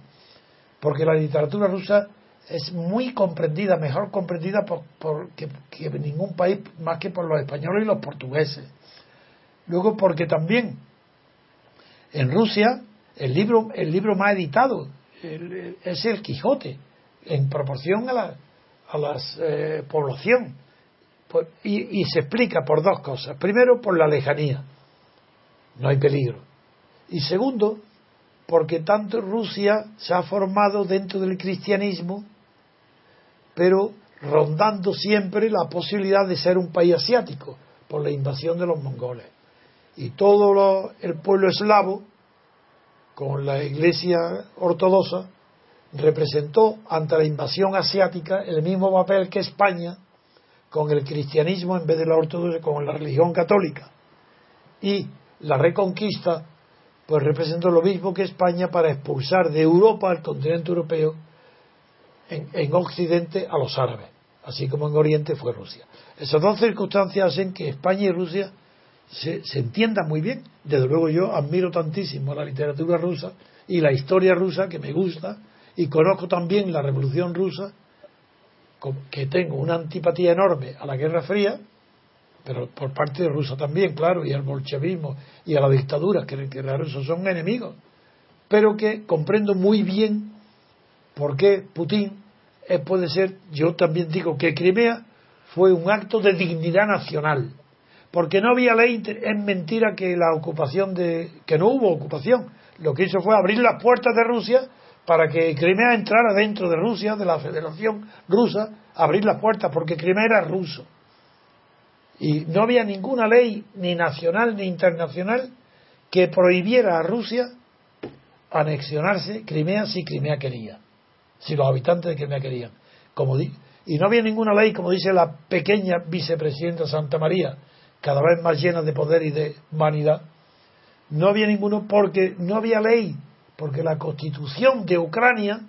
Porque la literatura rusa es muy comprendida, mejor comprendida por, que, que ningún país más que por los españoles y los portugueses. Luego porque también en Rusia el libro, el libro más editado es el Quijote, en proporción a la, a la eh, población. y, y se explica por dos cosas. Primero, por la lejanía. No hay peligro. Y segundo, porque tanto Rusia se ha formado dentro del cristianismo, pero rondando siempre la posibilidad de ser un país asiático por la invasión de los mongoles. Y todo el pueblo eslavo, con la iglesia ortodoxa, representó ante la invasión asiática el mismo papel que España con el cristianismo en vez de la ortodoxa, con la religión católica. Y la reconquista, pues representó lo mismo que España para expulsar de Europa al continente europeo, en, en Occidente, a los árabes, así como en Oriente fue Rusia. Esas dos circunstancias hacen que España y Rusia se, se entiendan muy bien. Desde luego yo admiro tantísimo la literatura rusa y la historia rusa que me gusta y conozco también la Revolución Rusa, que tengo una antipatía enorme a la Guerra Fría, pero por parte de Rusia también, claro, y al bolchevismo y a la dictadura, que, que los rusos son enemigos, pero que comprendo muy bien por qué Putin puede ser, yo también digo que Crimea fue un acto de dignidad nacional, porque no había ley, es mentira que la ocupación de, que no hubo ocupación, lo que hizo fue abrir las puertas de Rusia para que Crimea entrara dentro de Rusia, de la Federación Rusa, abrir las puertas, porque Crimea era ruso. Y no había ninguna ley, ni nacional ni internacional, que prohibiera a Rusia anexionarse Crimea si Crimea quería, si los habitantes de Crimea querían. Como y no había ninguna ley, como dice la pequeña vicepresidenta Santa María, cada vez más llena de poder y de vanidad, no había ninguno porque no había ley porque la constitución de Ucrania,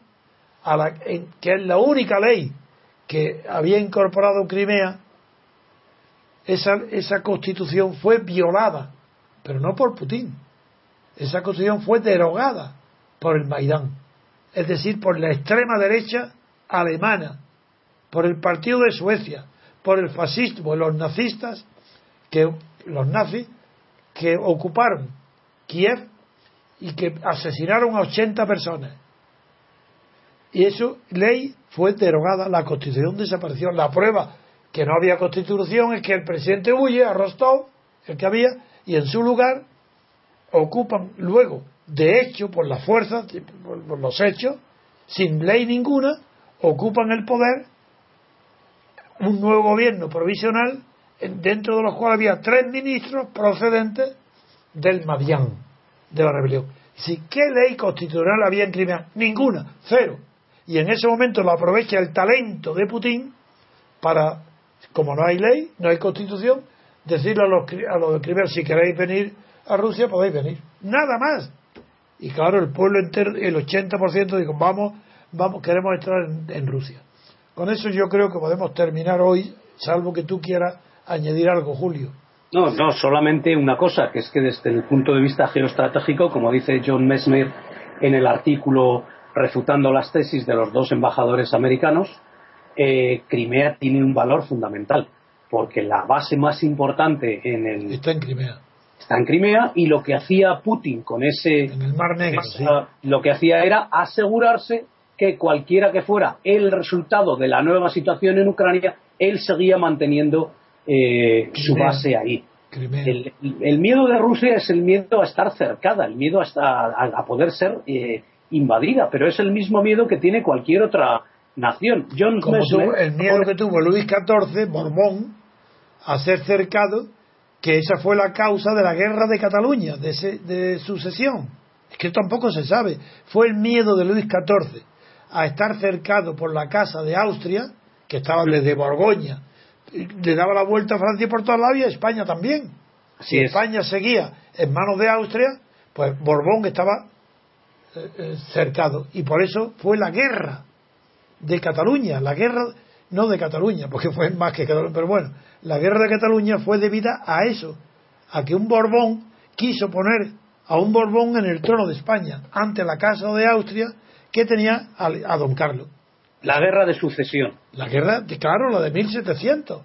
a la, que es la única ley que había incorporado Crimea, esa, esa constitución fue violada, pero no por Putin. Esa constitución fue derogada por el Maidán, es decir, por la extrema derecha alemana, por el partido de Suecia, por el fascismo, los nazistas, que los nazis que ocuparon Kiev y que asesinaron a 80 personas. Y eso, ley, fue derogada, la constitución desapareció. La prueba que no había constitución es que el presidente huye a Rostov, el que había, y en su lugar ocupan luego, de hecho, por la fuerza, por los hechos, sin ley ninguna, ocupan el poder un nuevo gobierno provisional dentro de los cuales había tres ministros procedentes del Madián de la rebelión. Si, ¿Qué ley constitucional había en Crimea? Ninguna, cero. Y en ese momento lo aprovecha el talento de Putin para, como no hay ley, no hay constitución, decirle a los, a los de Crimea, si queréis venir a Rusia, podéis venir. Nada más. Y claro, el pueblo entero, el 80% dijo, vamos, vamos, queremos estar en Rusia. Con eso yo creo que podemos terminar hoy, salvo que tú quieras añadir algo, Julio. No, no, solamente una cosa, que es que desde el punto de vista geoestratégico, como dice John Messmer en el artículo refutando las tesis de los dos embajadores americanos, eh, Crimea tiene un valor fundamental, porque la base más importante en el... Está en Crimea. Está en Crimea y lo que hacía Putin con ese... En el Mar Negro, Lo que hacía era asegurarse que cualquiera que fuera el resultado de la nueva situación en Ucrania, él seguía manteniendo eh, su base ahí. El, miedo de Rusia es el miedo a estar cercada, el miedo a, a, poder ser eh, invadida, pero es el mismo miedo que tiene cualquier otra nación. John Como el miedo que tuvo Luis XIV, Borbón, a ser cercado, que esa fue la causa de la guerra de Cataluña, de, de sucesión. Es que tampoco se sabe. Fue el miedo de Luis XIV a estar cercado por la casa de Austria, que estaba desde Borgoña le daba la vuelta a Francia por toda la y a España también. Si España seguía en manos de Austria, pues Borbón estaba eh, eh, cercado. Y por eso fue la guerra de Cataluña, la guerra no de Cataluña, porque fue más que Cataluña, pero bueno, la guerra de Cataluña fue debida a eso, a que un Borbón quiso poner a un Borbón en el trono de España ante la casa de Austria que tenía a don Carlos. La guerra de sucesión. La guerra, claro, la de 1700.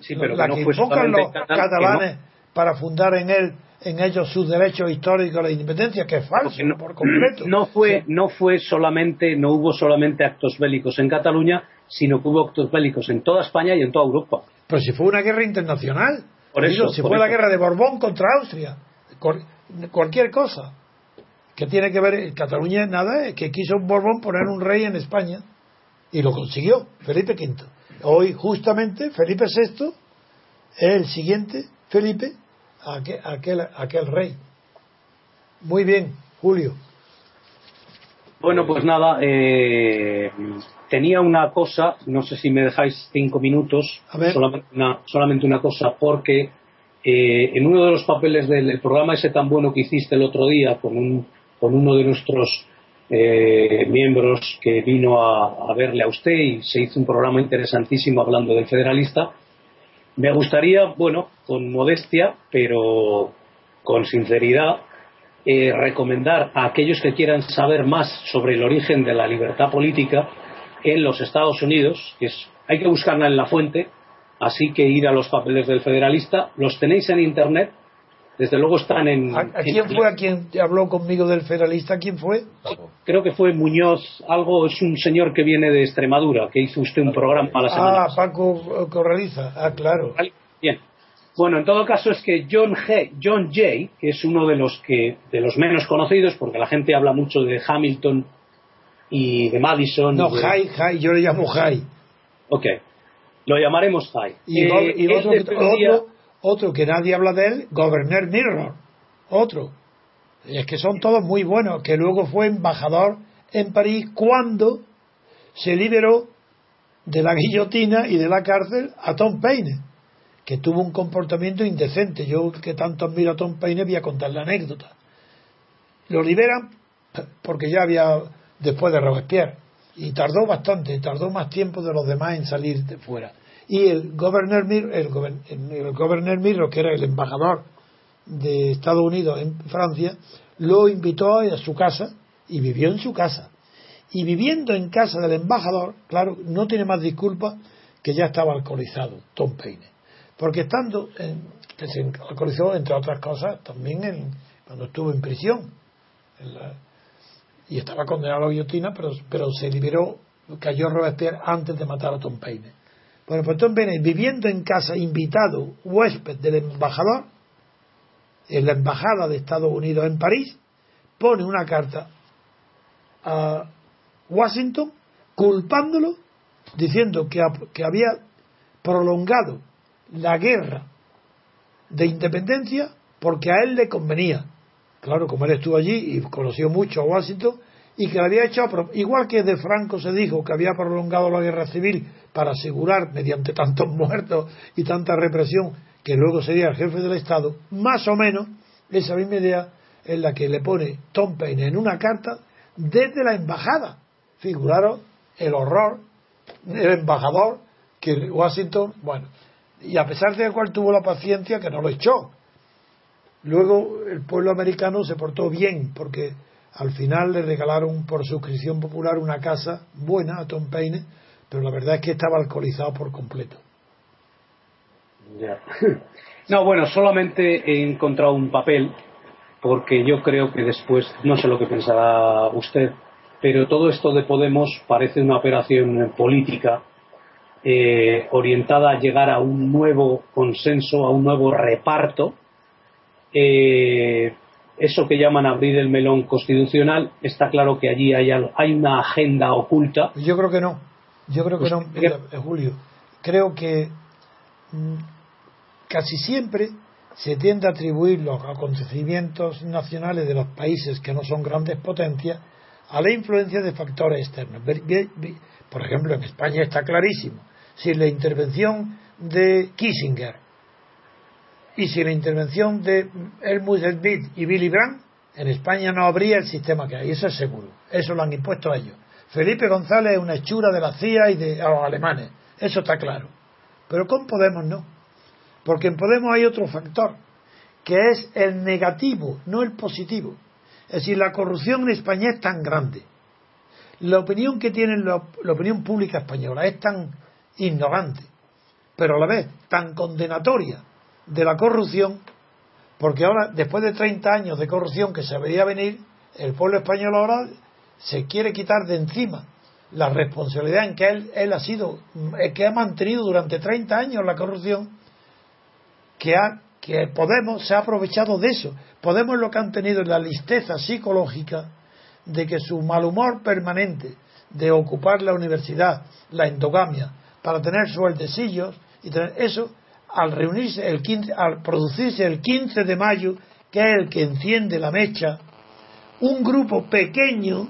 Sí, pero la que, invocan los catalanes para fundar en él en ellos sus derechos históricos a la independencia, que es falso por completo. No fue, no fue solamente, no hubo solamente actos bélicos en Cataluña, sino que hubo actos bélicos en toda España y en toda Europa. Pero si fue una guerra internacional. Por eso, si fue la guerra de Borbón contra Austria, cualquier cosa que tiene que ver Cataluña nada es que quiso Borbón poner un rey en España y lo consiguió Felipe V. Hoy justamente Felipe VI es el siguiente Felipe aquel, aquel, aquel rey. Muy bien Julio. Bueno pues nada eh, tenía una cosa no sé si me dejáis cinco minutos solamente una, solamente una cosa porque eh, en uno de los papeles del programa ese tan bueno que hiciste el otro día con un con uno de nuestros eh, miembros que vino a, verle a usted y se hizo un programa interesantísimo hablando del federalista. Me gustaría, bueno, con modestia, pero con sinceridad, eh, recomendar a aquellos que quieran saber más sobre el origen de la libertad política en los Estados Unidos, que es, hay que buscarla en la fuente, así que ir a los papeles del federalista, los tenéis en Internet, desde luego están en. ¿A, quién fue a quien habló conmigo del federalista? ¿Quién fue? Creo que fue Muñoz, algo, es un señor que viene de Extremadura, que hizo usted un programa a la semana. Ah, Paco Corraliza, ah, claro. Bien. Bueno, en todo caso es que John, G, John Jay, que es uno de los que de los menos conocidos, porque la gente habla mucho de Hamilton y de Madison. No, Jay, Jay, yo le llamo Jay. Ok, lo llamaremos Jay. Y, eh, otro, otro que nadie habla de él, Governor Mirror, otro. Y es que son todos muy buenos, que luego fue embajador en París cuando se liberó de la guillotina y de la cárcel a Tom Paine, que tuvo un comportamiento indecente. Yo que tanto admiro a Tom Paine voy a contar la anécdota. Lo liberan porque ya había después de Robespierre y tardó bastante, tardó más tiempo de los demás en salir de fuera y el gobernador Mirro, el, Mirro, que era el embajador de Estados Unidos en Francia, lo invitó a su casa y vivió en su casa. Y viviendo en casa del embajador, claro, no tiene más disculpa que ya estaba alcoholizado, Tom Paine. Porque estando, en, se alcoholizó, entre otras cosas, también en, cuando estuvo en prisión. y estaba condenado a la guillotina, pero, pero se liberó, cayó Robespierre antes de matar a Tom Paine. Bueno, pues Tom Paine, viviendo en casa, invitado, huésped del embajador, en la embajada de Estados Unidos en París, pone una carta a Washington culpándolo, diciendo que, que había prolongado la guerra de independencia porque a él le convenía. Claro, como él estuvo allí y conoció mucho a Washington, y que lo había hecho, igual que de Franco se dijo que había prolongado la guerra civil para asegurar, mediante tantos muertos y tanta represión, que luego sería el jefe del Estado, más o menos esa misma idea es la que le pone Tom Paine en una carta desde la embajada. Figuraron el horror del embajador que Washington, bueno, y a pesar de cual tuvo la paciencia que no lo echó. Luego el pueblo americano se portó bien porque al final le regalaron por suscripción popular una casa buena a Tom Paine, pero la verdad es que estaba alcoholizado por completo. No, bueno, solamente he encontrado un papel, porque yo creo que después, no sé lo que pensará usted, pero todo esto de Podemos parece una operación política eh, orientada a llegar a un nuevo consenso, a un nuevo reparto, eh, eso que llaman abrir el melón constitucional, está claro que allí hay, hay una agenda oculta. Yo creo que no. Yo creo que no, eh, Julio. Creo que mm, casi siempre se tiende a atribuir los acontecimientos nacionales de los países que no son grandes potencias a la influencia de factores externos. Por ejemplo, en España está clarísimo. Si la intervención de Kissinger y si la intervención de Helmut Schmidt y Billy Brandt, en España no habría el sistema que hay, eso es seguro. Eso lo han impuesto ellos. Felipe González es una hechura de la CIA y de los alemanes, eso está claro. Pero con Podemos no. Porque en Podemos hay otro factor, que es el negativo, no el positivo. Es decir, la corrupción en España es tan grande. La opinión que tiene la, la opinión pública española es tan ignorante, pero a la vez tan condenatoria de la corrupción, porque ahora, después de 30 años de corrupción que se veía venir, el pueblo español ahora se quiere quitar de encima la responsabilidad en que él, él ha sido, que ha mantenido durante 30 años la corrupción, que, ha, que Podemos se ha aprovechado de eso. Podemos lo que han tenido la listeza psicológica de que su mal humor permanente de ocupar la universidad, la endogamia, para tener sueltecillos y tener eso, al reunirse el 15, al producirse el 15 de mayo, que es el que enciende la mecha, un grupo pequeño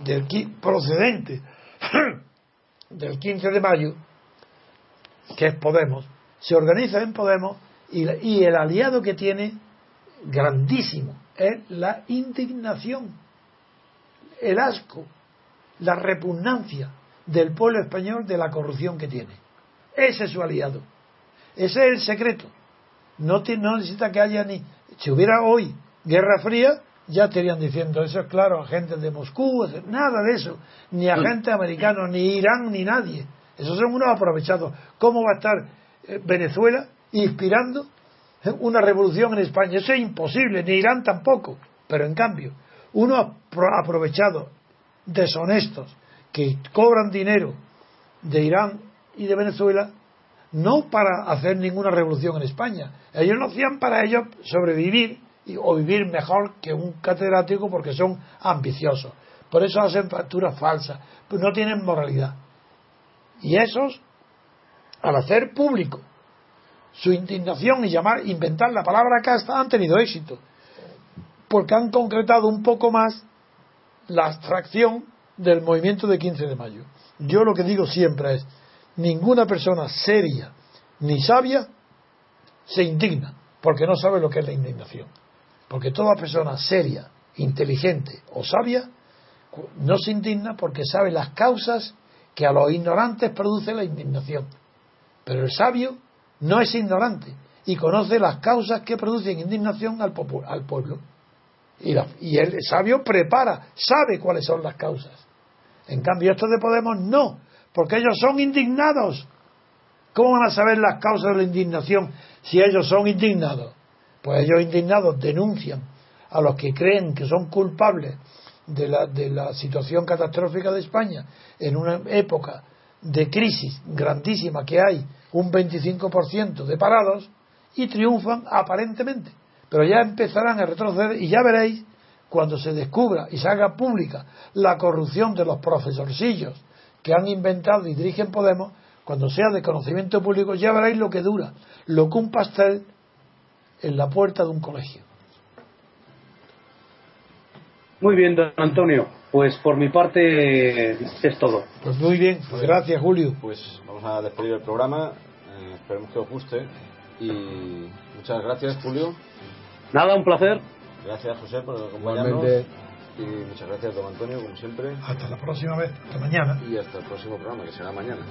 del, procedente del 15 de mayo, que es Podemos, se organiza en Podemos y, y el aliado que tiene, grandísimo, es la indignación, el asco, la repugnancia del pueblo español de la corrupción que tiene. Ese es su aliado. Ese es el secreto. No, no necesita que haya ni. Si hubiera hoy Guerra Fría, ya estarían diciendo eso, es claro, agentes de Moscú, nada de eso. Ni agentes americanos, ni Irán, ni nadie. Esos son unos aprovechados. ¿Cómo va a estar eh, Venezuela inspirando una revolución en España? Eso es imposible, ni Irán tampoco. Pero en cambio, unos aprovechados, deshonestos, que cobran dinero de Irán y de Venezuela, no para hacer ninguna revolución en España. Ellos lo hacían para ellos sobrevivir o vivir mejor que un catedrático porque son ambiciosos. Por eso hacen facturas falsas, pues no tienen moralidad. Y esos, al hacer público su indignación y llamar, inventar la palabra casta, han tenido éxito, porque han concretado un poco más la abstracción del movimiento de 15 de mayo. Yo lo que digo siempre es, ninguna persona seria ni sabia se indigna, porque no sabe lo que es la indignación. Porque toda persona seria, inteligente o sabia no se indigna porque sabe las causas que a los ignorantes produce la indignación. Pero el sabio no es ignorante y conoce las causas que producen indignación al, al pueblo. Y, y, el sabio prepara, sabe cuáles son las causas. En cambio, estos de Podemos no, porque ellos son indignados. ¿Cómo van a saber las causas de la indignación si ellos son indignados? Pues ellos indignados denuncian a los que creen que son culpables de la, de la situación catastrófica de España en una época de crisis grandísima que hay un 25% de parados y triunfan aparentemente. Pero ya empezarán a retroceder y ya veréis cuando se descubra y se haga pública la corrupción de los profesorcillos que han inventado y dirigen Podemos, cuando sea de conocimiento público, ya veréis lo que dura, lo que un pastel en la puerta de un colegio. Muy bien, don Antonio. Pues por mi parte es todo. Pues muy bien, pues gracias Julio. Pues vamos a despedir el programa, eh, esperemos que os guste y muchas gracias Julio. Nada, un placer. Gracias José por acompañarnos. Y muchas gracias don Antonio, como siempre. Hasta la próxima vez, hasta mañana. Y hasta el próximo programa, que será mañana.